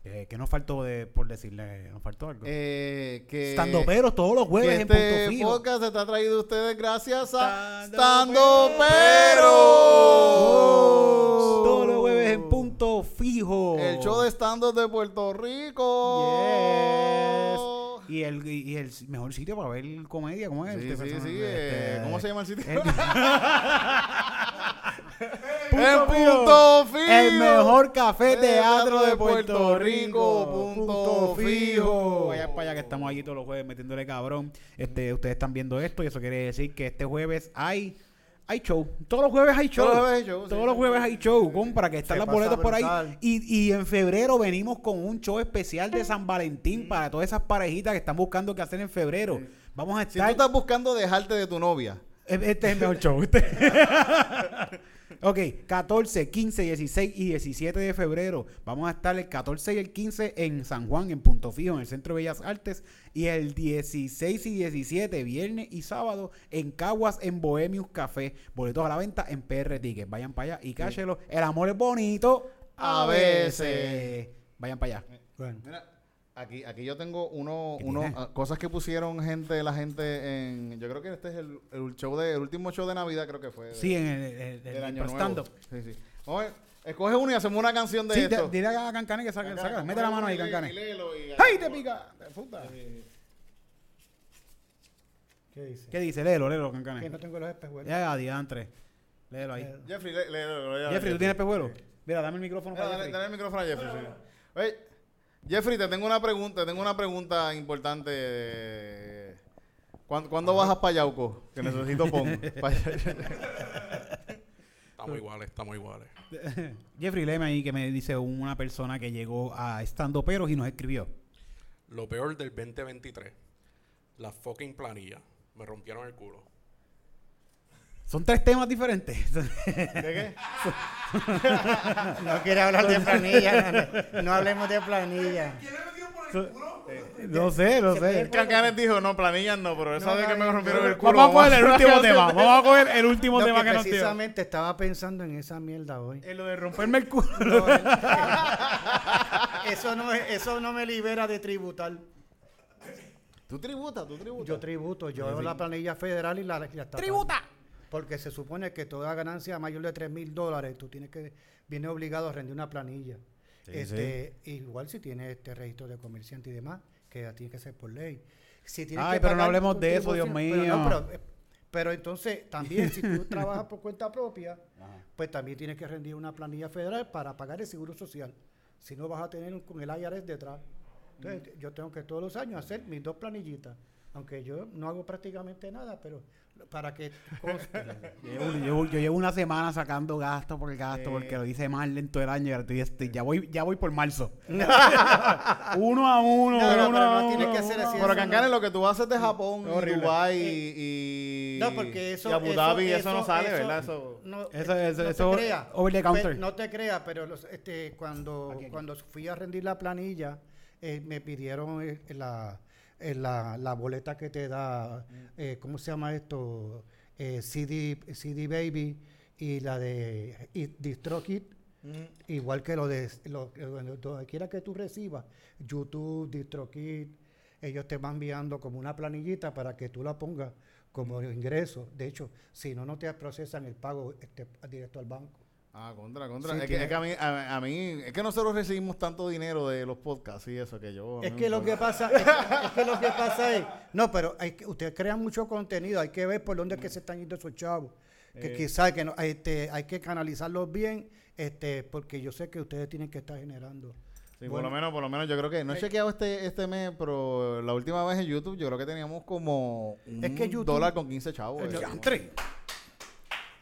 Speaker 3: Eh, ¿Qué nos faltó de, por decirle? ¿Nos faltó algo?
Speaker 1: Eh, que
Speaker 3: Estando peros todos los
Speaker 1: que
Speaker 3: jueves en Punto
Speaker 1: este
Speaker 3: Fijo.
Speaker 1: podcast está traído a ustedes gracias a
Speaker 3: Stando
Speaker 1: Stando Pero.
Speaker 3: Todos los jueves en Punto Fijo.
Speaker 1: El show de stand de Puerto Rico.
Speaker 3: Yes. Y el, y el mejor sitio para ver comedia, ¿cómo es?
Speaker 1: Sí,
Speaker 3: Este
Speaker 1: sí, sí. eh,
Speaker 3: este-
Speaker 1: ¿Cómo se llama el sitio?
Speaker 3: El,
Speaker 1: En Punto Fijo.
Speaker 3: el mejor café
Speaker 1: Teatro
Speaker 3: teatro
Speaker 1: de
Speaker 3: de
Speaker 1: Puerto
Speaker 3: Puerto
Speaker 1: Rico,
Speaker 3: Rico.
Speaker 1: Punto Fijo.
Speaker 3: Vaya para allá que estamos aquí todos los jueves metiéndole cabrón. Este, ustedes están viendo esto y eso quiere decir que este jueves hay hay show. Todos los jueves hay show.
Speaker 1: Todos los jueves hay show, sí,
Speaker 3: Todos los
Speaker 1: sí.
Speaker 3: jueves hay show. Compra que están las boletas por ahí. Y, y en febrero venimos con un show especial de San Valentín para todas esas parejitas que están buscando qué hacer en febrero. Vamos a
Speaker 1: Si tú
Speaker 3: estar.
Speaker 1: estás buscando dejarte de tu novia,
Speaker 3: Este es el mejor show. Este. ok, 14, 15, 16 y 17 de febrero. Vamos a estar el 14 y el 15 en San Juan, en Punto Fijo, en el Centro de Bellas Artes. Y el 16 y 17, viernes y sábado, en Caguas, en Bohemius Café. Boletos a la venta en PR Tickets. Vayan para allá y cáchelo. El amor es bonito
Speaker 1: A veces.
Speaker 3: Vayan para allá.
Speaker 2: Bueno,
Speaker 1: Mira, aquí, aquí yo tengo uno,
Speaker 3: ¿Qué
Speaker 1: uno ah, cosas que pusieron gente, la gente en, yo creo que este es el, el show de, el último show de Navidad creo que fue. de-
Speaker 3: Sí, en el, el- el-
Speaker 1: del
Speaker 3: el
Speaker 1: año nuevo.
Speaker 3: stand-up.
Speaker 1: Sí, sí. Vamos a ver, escoge uno y hacemos una canción de
Speaker 3: Sí,
Speaker 1: esto.
Speaker 3: dile a Cancane que saque, saca, mete la mano ahí, Cancane. ¡Ay, te pica! Puta.
Speaker 2: ¿qué dice?
Speaker 3: ¿Qué dice? Léelo, léelo,
Speaker 2: Que
Speaker 3: Cancane.
Speaker 2: no tengo los espejuelos.
Speaker 3: Ya, adiantre. Léelo ahí.
Speaker 1: Jeffrey, lé- léelo, léelo,
Speaker 3: Jeffrey, ¿tú tienes pejuelo? Mira, dame el micrófono para Jeffrey.
Speaker 1: dale el micrófono a Jeffrey. sí. Oye, Jeffrey, te tengo una pregunta, te tengo una pregunta importante. ¿Cuándo, cuándo bajas para Yauco? Que necesito pon.
Speaker 7: Estamos iguales, estamos iguales.
Speaker 3: Jeffrey, léeme ahí que me dice una persona que llegó a Estando Peros y nos escribió.
Speaker 7: Lo peor del 2023. La fucking planilla. Me rompieron el culo.
Speaker 3: Son tres temas diferentes.
Speaker 1: ¿De qué?
Speaker 2: No quiere hablar de planilla. No, no hablemos de planilla.
Speaker 6: ¿Quién le metió por el culo?
Speaker 3: no sé, no sé.
Speaker 1: Cancanes dijo, no, planillas no, pero él
Speaker 2: No, no,
Speaker 1: que me rompieron el culo.
Speaker 3: Vamos a coger el último tema. Vamos a coger el último
Speaker 2: No,
Speaker 3: tema
Speaker 2: que
Speaker 3: que nos dio.
Speaker 2: precisamente estaba pensando en esa mierda hoy.
Speaker 3: En lo de romperme el culo.
Speaker 2: No, el- eso, no, es- eso no me libera de tributar.
Speaker 1: Tú tributas, tú tributas.
Speaker 2: Yo tributo, yo hago la planilla federal y la, y la.
Speaker 3: ¡Tributa!
Speaker 2: Porque se supone que toda ganancia mayor de 3 mil dólares, tú tienes que, vienes obligado a rendir una planilla. este, Igual si tienes este registro de comerciante y demás, que tiene que ser por ley. Si
Speaker 3: Ay, pero no hablemos de eso, Dios
Speaker 2: contribución- pero no,
Speaker 3: mío.
Speaker 2: pero, eh, pero entonces, también si tú trabajas por cuenta propia, pues también tienes que rendir una planilla federal para pagar el seguro social. Si no, vas a tener un- con el IRS detrás. Entonces, yo tengo que todos los años hacer mis dos planillitas. Aunque yo no hago prácticamente nada, pero para que conste.
Speaker 3: Llevo- yo llevo una semana sacando gasto por gasto porque lo hice mal lento el año y ahora estoy- estoy- ya voy ya voy por marzo. uno a uno,
Speaker 2: No, no,
Speaker 3: uno
Speaker 2: pero
Speaker 3: a
Speaker 2: no tiene
Speaker 3: uno,
Speaker 2: que ser así.
Speaker 1: Pero lo que tú haces de Japón, y. Dubái y,
Speaker 2: No, porque eso.
Speaker 1: y Abu
Speaker 2: eso-
Speaker 1: Dhabi, eso, no sale,
Speaker 2: eso-
Speaker 1: ¿verdad? Eso,
Speaker 2: No,
Speaker 3: Eso-
Speaker 2: eh,
Speaker 3: eso-
Speaker 2: no
Speaker 3: eso
Speaker 2: te creas.
Speaker 3: over the counter.
Speaker 2: Pe- No te creas, pero los, este, cuando,
Speaker 3: Aquí, aquí.
Speaker 2: cuando fui a rendir la planilla, eh, me pidieron eh, la, eh, la, la boleta que te da, eh, ¿cómo se llama esto? Eh, CD, CD Baby y la de y DistroKit. Igual que lo de lo, lo- donde quiera que tú recibas, YouTube, DistroKid, ellos te van enviando como una planillita para que tú la pongas como ingreso. De hecho, si no, no te procesan el pago este, directo al banco.
Speaker 1: Ah, contra, contra.
Speaker 2: Sí,
Speaker 1: es, que, es que a mí, a, a mí, es que nosotros recibimos tanto dinero de los podcasts y eso que yo.
Speaker 2: Es que lo que pasa es que, es que lo que pasa es, no, pero hay que, ustedes crean mucho contenido, hay que ver por dónde es que se están yendo esos chavos, que quizás que no, este, hay que canalizarlos bien, este, porque yo sé que ustedes tienen que estar generando.
Speaker 1: Sí, por lo menos, por lo menos yo creo que no he chequeado este, este mes, pero la última vez en YouTube yo creo que teníamos como un
Speaker 2: Es que YouTube-
Speaker 1: dólar con 15 chavos.
Speaker 2: Eh,
Speaker 1: eh.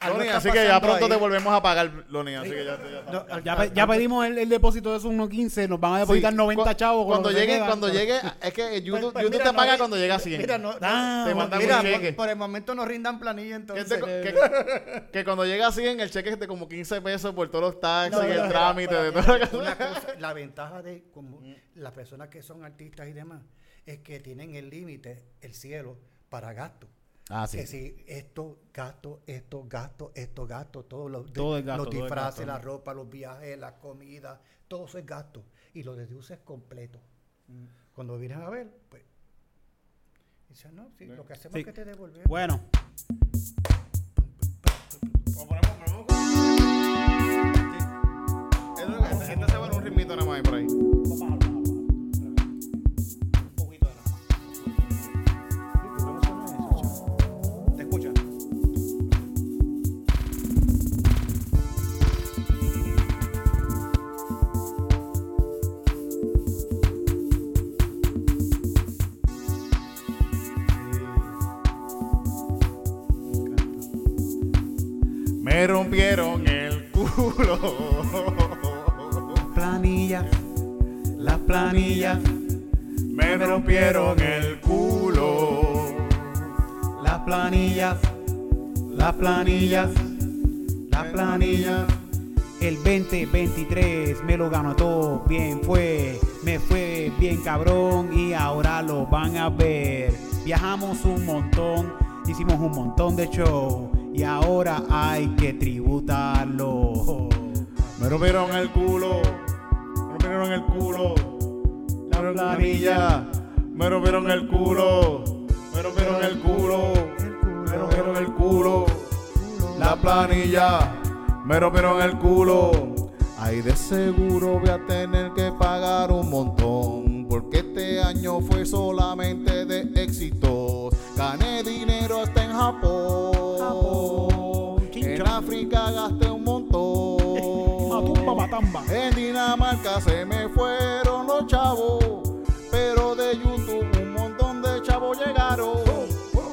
Speaker 1: Loni, así que ya pronto
Speaker 2: ahí.
Speaker 1: te volvemos a pagar, Loni, así que ya, ya-
Speaker 3: Ya, ya pedimos el, el depósito de esos 1.15, nos van a depositar
Speaker 1: Sí,
Speaker 3: 90
Speaker 1: cu-
Speaker 3: chavos.
Speaker 1: Cuando llegue,
Speaker 3: queda.
Speaker 1: cuando llegue, es que YouTube,
Speaker 2: Pues- pues
Speaker 1: YouTube
Speaker 2: mira,
Speaker 1: te
Speaker 2: no,
Speaker 1: paga
Speaker 2: eh,
Speaker 1: cuando llega a 100.
Speaker 2: Mira, no,
Speaker 3: Ah,
Speaker 1: te mandan
Speaker 2: mira,
Speaker 1: un cheque.
Speaker 2: por, por el momento no rindan planilla,
Speaker 1: Que,
Speaker 2: entonces.
Speaker 1: te- que- que cuando llega a 100, el cheque es de como 15 pesos por todos los taxis
Speaker 2: No,
Speaker 1: el trámite de todo.
Speaker 2: la ventaja de como las personas que son artistas y demás es que tienen el límite, el cielo, para gastos.
Speaker 1: Ah,
Speaker 2: Que si esto, gasto, esto, gasto, esto, gasto, todos los,
Speaker 3: Todo es gasto,
Speaker 2: los disfraces,
Speaker 3: gasto.
Speaker 2: la ropa, los viajes, la comida, todo eso es gasto. Y lo deduces completo. Cuando vienes a ver, pues. Dices, no, sí, lo que hacemos
Speaker 3: Sí.
Speaker 2: es que te devolvemos.
Speaker 3: Bueno,
Speaker 1: este se va en un ritmito nada más ahí por ahí. Me rompieron el culo.
Speaker 3: Planillas, las planillas,
Speaker 1: Me rompieron el culo.
Speaker 3: las planillas, las planillas, las planillas. El 2023 me lo ganó todo, bien fue, me fue bien cabrón y ahora lo van a ver. Viajamos un montón, hicimos un montón de show y ahora hay que tributarlo.
Speaker 1: Me rompieron el culo. Me rompieron el culo. La planilla. Me rompieron el culo. Me rompieron el culo. Me rompieron el culo. La planilla. Me rompieron el culo. Ay, de seguro voy a tener que pagar un montón. Porque este año fue solamente de éxitos. Gané dinero hasta en Japón. Gasté un montón. En Dinamarca se me fueron los chavos, pero de YouTube un montón de chavos llegaron.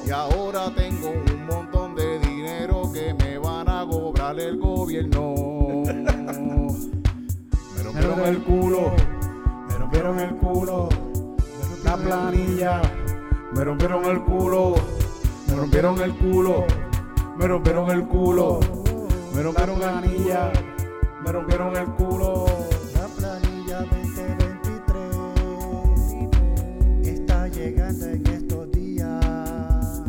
Speaker 1: Y ahora tengo un montón de dinero que me van a cobrar el gobierno. Me rompieron el culo, me rompieron el culo, la planilla, me rompieron el culo, me rompieron el culo, me rompieron el culo, me rompieron la planilla, me rompieron el culo.
Speaker 2: La planilla 2023 está llegando en estos días.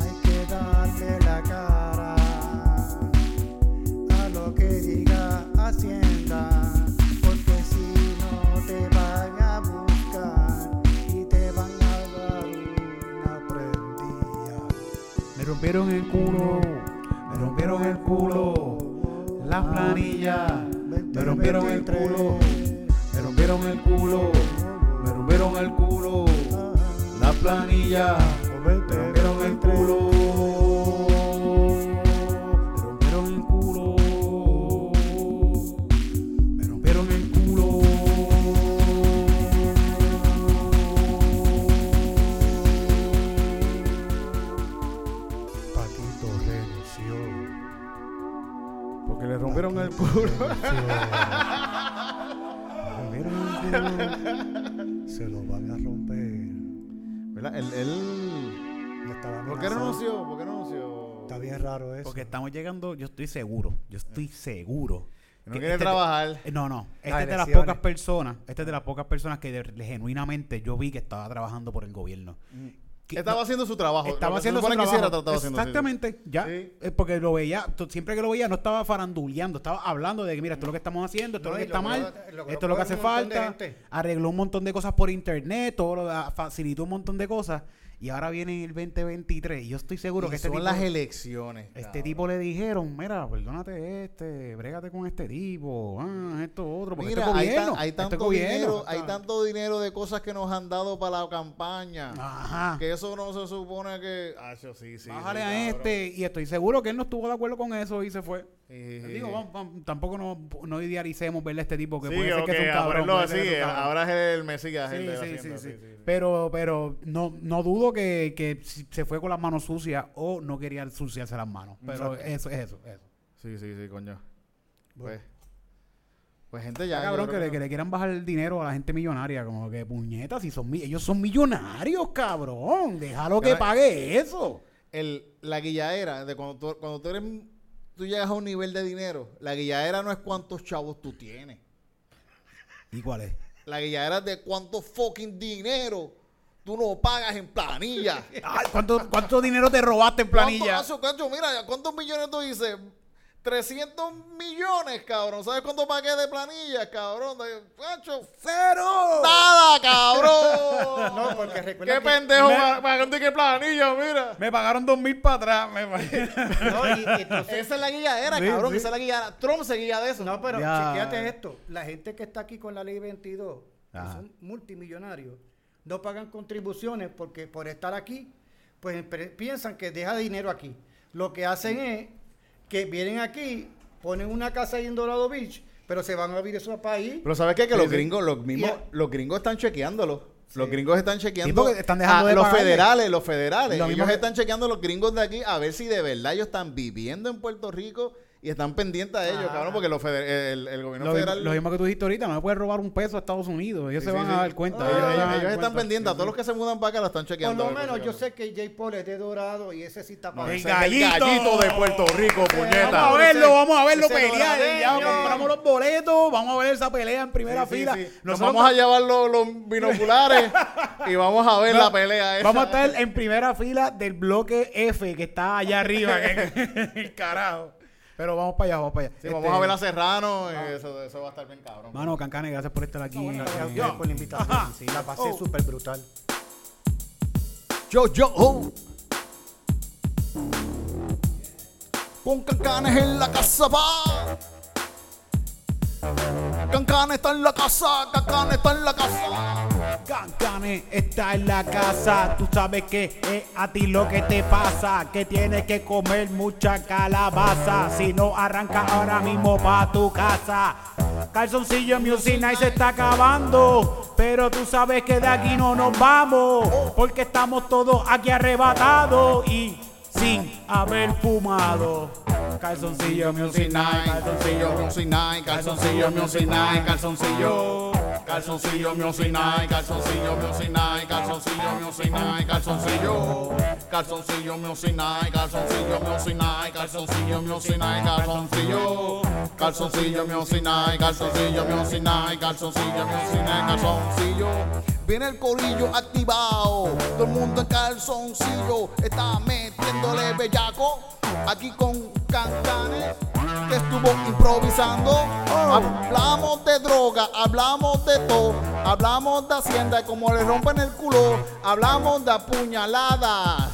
Speaker 2: Hay que darle la cara a lo que diga Hacienda, porque si no
Speaker 3: seguro, yo estoy seguro.
Speaker 1: No
Speaker 3: que
Speaker 1: quiere
Speaker 3: este-
Speaker 1: trabajar.
Speaker 3: eh, No, no. Este
Speaker 2: Las
Speaker 3: es de las
Speaker 2: elecciones.
Speaker 3: pocas personas, este es de las pocas personas que de- genuinamente yo vi que estaba trabajando por el gobierno. Que-
Speaker 1: Estaba
Speaker 3: no,
Speaker 1: haciendo su trabajo.
Speaker 3: estaba
Speaker 1: Lo que se
Speaker 3: haciendo su
Speaker 1: supone que
Speaker 3: trabajo.
Speaker 1: hiciera, estaba haciendo, sí, sí.
Speaker 3: Exactamente, ya.
Speaker 1: Sí.
Speaker 3: eh, porque lo veía, tú- siempre que lo veía no estaba faranduleando, estaba hablando de que mira, esto es lo que estamos haciendo, esto
Speaker 2: No,
Speaker 3: es lo que está
Speaker 2: logró-
Speaker 3: mal,
Speaker 2: logró
Speaker 3: esto es lo que hace
Speaker 2: coger un montón de
Speaker 3: falta.
Speaker 2: gente.
Speaker 3: Arregló un montón de cosas por internet, todo lo, ah, facilitó un montón de cosas. Y ahora viene el 2023 y yo estoy seguro
Speaker 1: Y
Speaker 3: que este
Speaker 1: son
Speaker 3: tipo,
Speaker 1: las elecciones.
Speaker 3: este
Speaker 1: cabrón.
Speaker 3: tipo le dijeron, mira, perdónate este, brégate con este tipo, ah, esto otro, porque
Speaker 1: Mira,
Speaker 3: este
Speaker 1: hay,
Speaker 3: gobierno,
Speaker 1: tan- hay
Speaker 3: este
Speaker 1: tanto
Speaker 3: gobierno.
Speaker 1: dinero, hay tanto dinero de cosas que nos han dado para la campaña.
Speaker 3: Ajá.
Speaker 1: Que eso no se supone que. Ah, eso sí, sí.
Speaker 3: Bájale
Speaker 1: sí,
Speaker 3: a este y estoy seguro que él no estuvo de acuerdo con eso y se fue.
Speaker 1: Sí.
Speaker 3: Digo, vamos, vamos, tampoco no, no idealicemos verle a este tipo que
Speaker 1: Sí,
Speaker 3: puede ser que sea un cabrón. ser
Speaker 1: así,
Speaker 3: cabrón.
Speaker 1: ahora es el Mesías.
Speaker 3: Sí, sí, sí, sí. Pero, pero no, no dudo que, que se fue con las manos sucias o no quería ensuciarse las manos. Pero eso es eso, eso.
Speaker 1: Sí, sí, sí, coño. Pues, pues gente ya.
Speaker 3: Cabrón, que le, que le quieran bajar el dinero a la gente millonaria. Como que puñetas, si son ellos son millonarios, cabrón. Déjalo que pague eso.
Speaker 1: el, la guilladera, de cuando tú, cuando tú eres. Tú llegas a un nivel de dinero, la guilladera no es cuántos chavos tú tienes.
Speaker 3: ¿Y cuál es?
Speaker 1: La guilladera es de cuánto fucking dinero tú no pagas en planilla.
Speaker 3: Ay, ¿cuánto, ¿Cuánto dinero te robaste en planilla?
Speaker 1: ¿Cuánto, cuánto, mira, ¿cuántos millones tú dices? 300 millones, cabrón. ¿Sabes cuánto pagué de planilla, cabrón? De, Cacho,
Speaker 3: ¡Cero!
Speaker 1: ¡Nada, cabrón!
Speaker 2: No, porque recuerda
Speaker 1: ¡Qué
Speaker 2: que-
Speaker 1: pendejo
Speaker 3: Me-
Speaker 1: pa- pagando y qué planilla, mira!
Speaker 3: Me pagaron dos mil para atrás. me-
Speaker 2: No, y- y entonces-
Speaker 1: Esa es la guilladera,
Speaker 3: Sí,
Speaker 1: cabrón.
Speaker 3: sí.
Speaker 1: Esa es la guilladera. Trump se guía de eso.
Speaker 2: No, pero
Speaker 3: Ya.
Speaker 2: chequéate esto. La gente que está aquí con la ley 22, que son multimillonarios, no pagan contribuciones porque por estar aquí, pues piensan que deja dinero aquí. Lo que hacen es que vienen aquí, ponen una casa ahí en Dorado Beach, pero se van a vivir eso a país.
Speaker 1: Pero ¿sabes qué? Que
Speaker 3: Sí,
Speaker 1: los
Speaker 3: sí.
Speaker 1: gringos, los mismos, los gringos están chequeándolo. Los gringos están chequeando
Speaker 3: están dejando
Speaker 1: a
Speaker 3: de
Speaker 1: los
Speaker 3: pagarle.
Speaker 1: federales, los federales.
Speaker 3: Lo mismo
Speaker 1: Ellos
Speaker 3: que-
Speaker 1: están chequeando a los gringos de aquí a ver si de verdad ellos están viviendo en Puerto Rico y están pendientes a ellos,
Speaker 2: Ah.
Speaker 1: cabrón, porque los feder- el, el gobierno
Speaker 3: Lo, mismo-
Speaker 1: federal...
Speaker 3: lo mismo que tú dijiste ahorita, no me puedes robar un peso a Estados Unidos. Ellos
Speaker 1: Sí,
Speaker 3: se van
Speaker 1: sí.
Speaker 3: a dar cuenta.
Speaker 1: Ellos, están pendientes. A todos los que se mudan para acá lo están
Speaker 2: Por
Speaker 1: chequeando.
Speaker 2: lo
Speaker 1: a ver
Speaker 2: menos
Speaker 1: por
Speaker 2: yo sé que Jay Paul es de Dorado y ese sí está
Speaker 1: No,
Speaker 2: pagando.
Speaker 3: El gallito.
Speaker 1: de Puerto Rico, puñeta.
Speaker 3: Vamos a verlo, vamos a verlo pelear. Ya compramos los boletos, vamos a ver esa pelea en primera
Speaker 1: Sí,
Speaker 3: fila.
Speaker 1: sí. Nos vamos a llevar los, los binoculares y vamos a ver
Speaker 3: No,
Speaker 1: la pelea esa.
Speaker 3: Vamos a estar en primera fila del bloque F que está allá arriba. el carajo. Pero vamos para allá, vamos para allá.
Speaker 1: Sí,
Speaker 3: Este,
Speaker 1: vamos a ver a Serrano y eso, eso va a estar bien cabrón.
Speaker 3: Mano, Cancane, gracias por estar aquí.
Speaker 2: Gracias
Speaker 3: Eh,
Speaker 2: por la invitación.
Speaker 3: Ajá.
Speaker 2: Sí, la pasé
Speaker 3: Oh.
Speaker 2: súper brutal.
Speaker 1: Yo, yo, oh. Con cancanes en la casa, va. Cancanes está en la casa, cancanes está en la casa.
Speaker 3: Cancane está en la casa, tú sabes que es a ti lo que te pasa, que tienes que comer mucha calabaza, si no arranca ahora mismo pa' tu casa. Calzoncillo Music Night se está acabando, pero tú sabes que de aquí no nos vamos, porque estamos todos aquí arrebatados y sin haber fumado. Calzoncillo Music Night,
Speaker 1: calzoncillo music night, calzoncillo music night, calzoncillo. Calzoncillo music calzoncillo music calzoncillo music night, calzoncillo. Calzoncillo music calzoncillo music night, calzoncillo music calzoncillo. Calzoncillo music night, calzoncillo music night, calzoncillo music calzoncillo. Viene el corillo activado, todo el mundo en calzoncillo está metiéndole bellaco. Aquí con cantanes que estuvo improvisando. Hablamos de droga, hablamos de todo, hablamos de hacienda y como le rompen el culo, hablamos de apuñaladas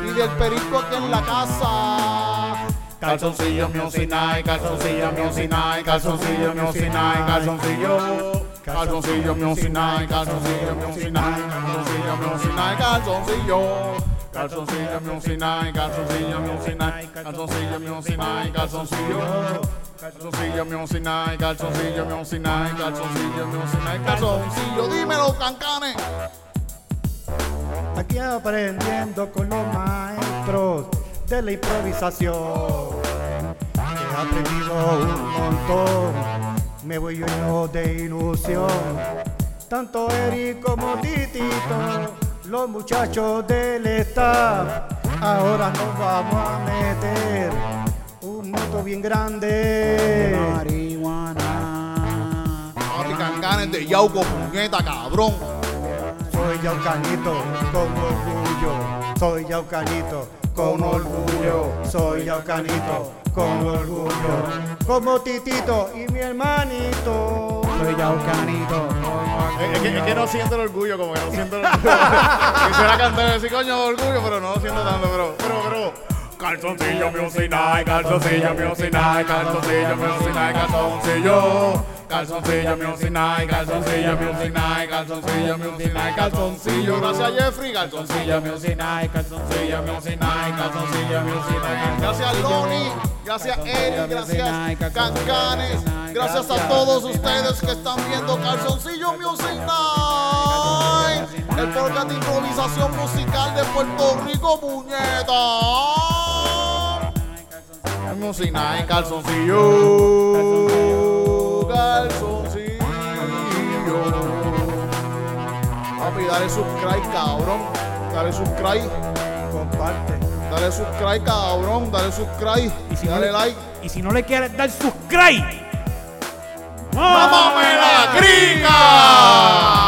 Speaker 1: y del perico aquí en la casa. Calzoncillo music night, calzoncillo music night, calzoncillo music night, calzoncillo. Calzoncillo music night, calzoncillo music night, calzoncillo music night, calzoncillo. Calzoncillo music night, calzoncillo music night, calzoncillo music night, calzoncillo. Calzoncillo music night, calzoncillo night, calzoncillo night, calzoncillo. Dímelo, cancanes.
Speaker 2: Aquí aprendiendo con los maestros de la improvisación. He aprendido un montón, me voy lleno de ilusión. Tanto Eric como Titito, los muchachos del staff, ahora nos vamos a meter un moto bien grande.
Speaker 3: marihuana.
Speaker 1: Papi, cancanes de Yauco, puñeta, cabrón.
Speaker 2: Soy Yaucanito con orgullo. Soy Yaucanito con orgullo. Soy Yaucanito con orgullo. Como Titito y mi hermanito.
Speaker 3: Soy Yaucanito.
Speaker 1: Es, es que, es que no siento el orgullo, como que no siento el orgullo. Quisiera cantar y decir coño orgullo, pero no lo siento tanto, pero, pero, pero. Calzoncillo night, calzoncillo night, calzoncillo night, calzoncillo. Calzoncillo night, calzoncillo night, calzoncillo night, calzoncillo. Gracias Jeffrey, calzoncillo night, calzoncillo night, calzoncillo night. Gracias Loni, gracias Eric, gracias Cancanes, gracias a todos ustedes que están viendo Calzoncillo Music el podcast de improvisación musical de Puerto Rico, puñeta. Music Night, calzoncillo, calzoncillo. Papi, dale subscribe, cabrón. Dale subscribe.
Speaker 3: Comparte.
Speaker 1: Dale subscribe, cabrón. Dale subscribe.
Speaker 3: Y si,
Speaker 1: dale
Speaker 3: no le,
Speaker 1: like.
Speaker 3: y si no le quieres dar subscribe,
Speaker 1: ¡Mámame la crica!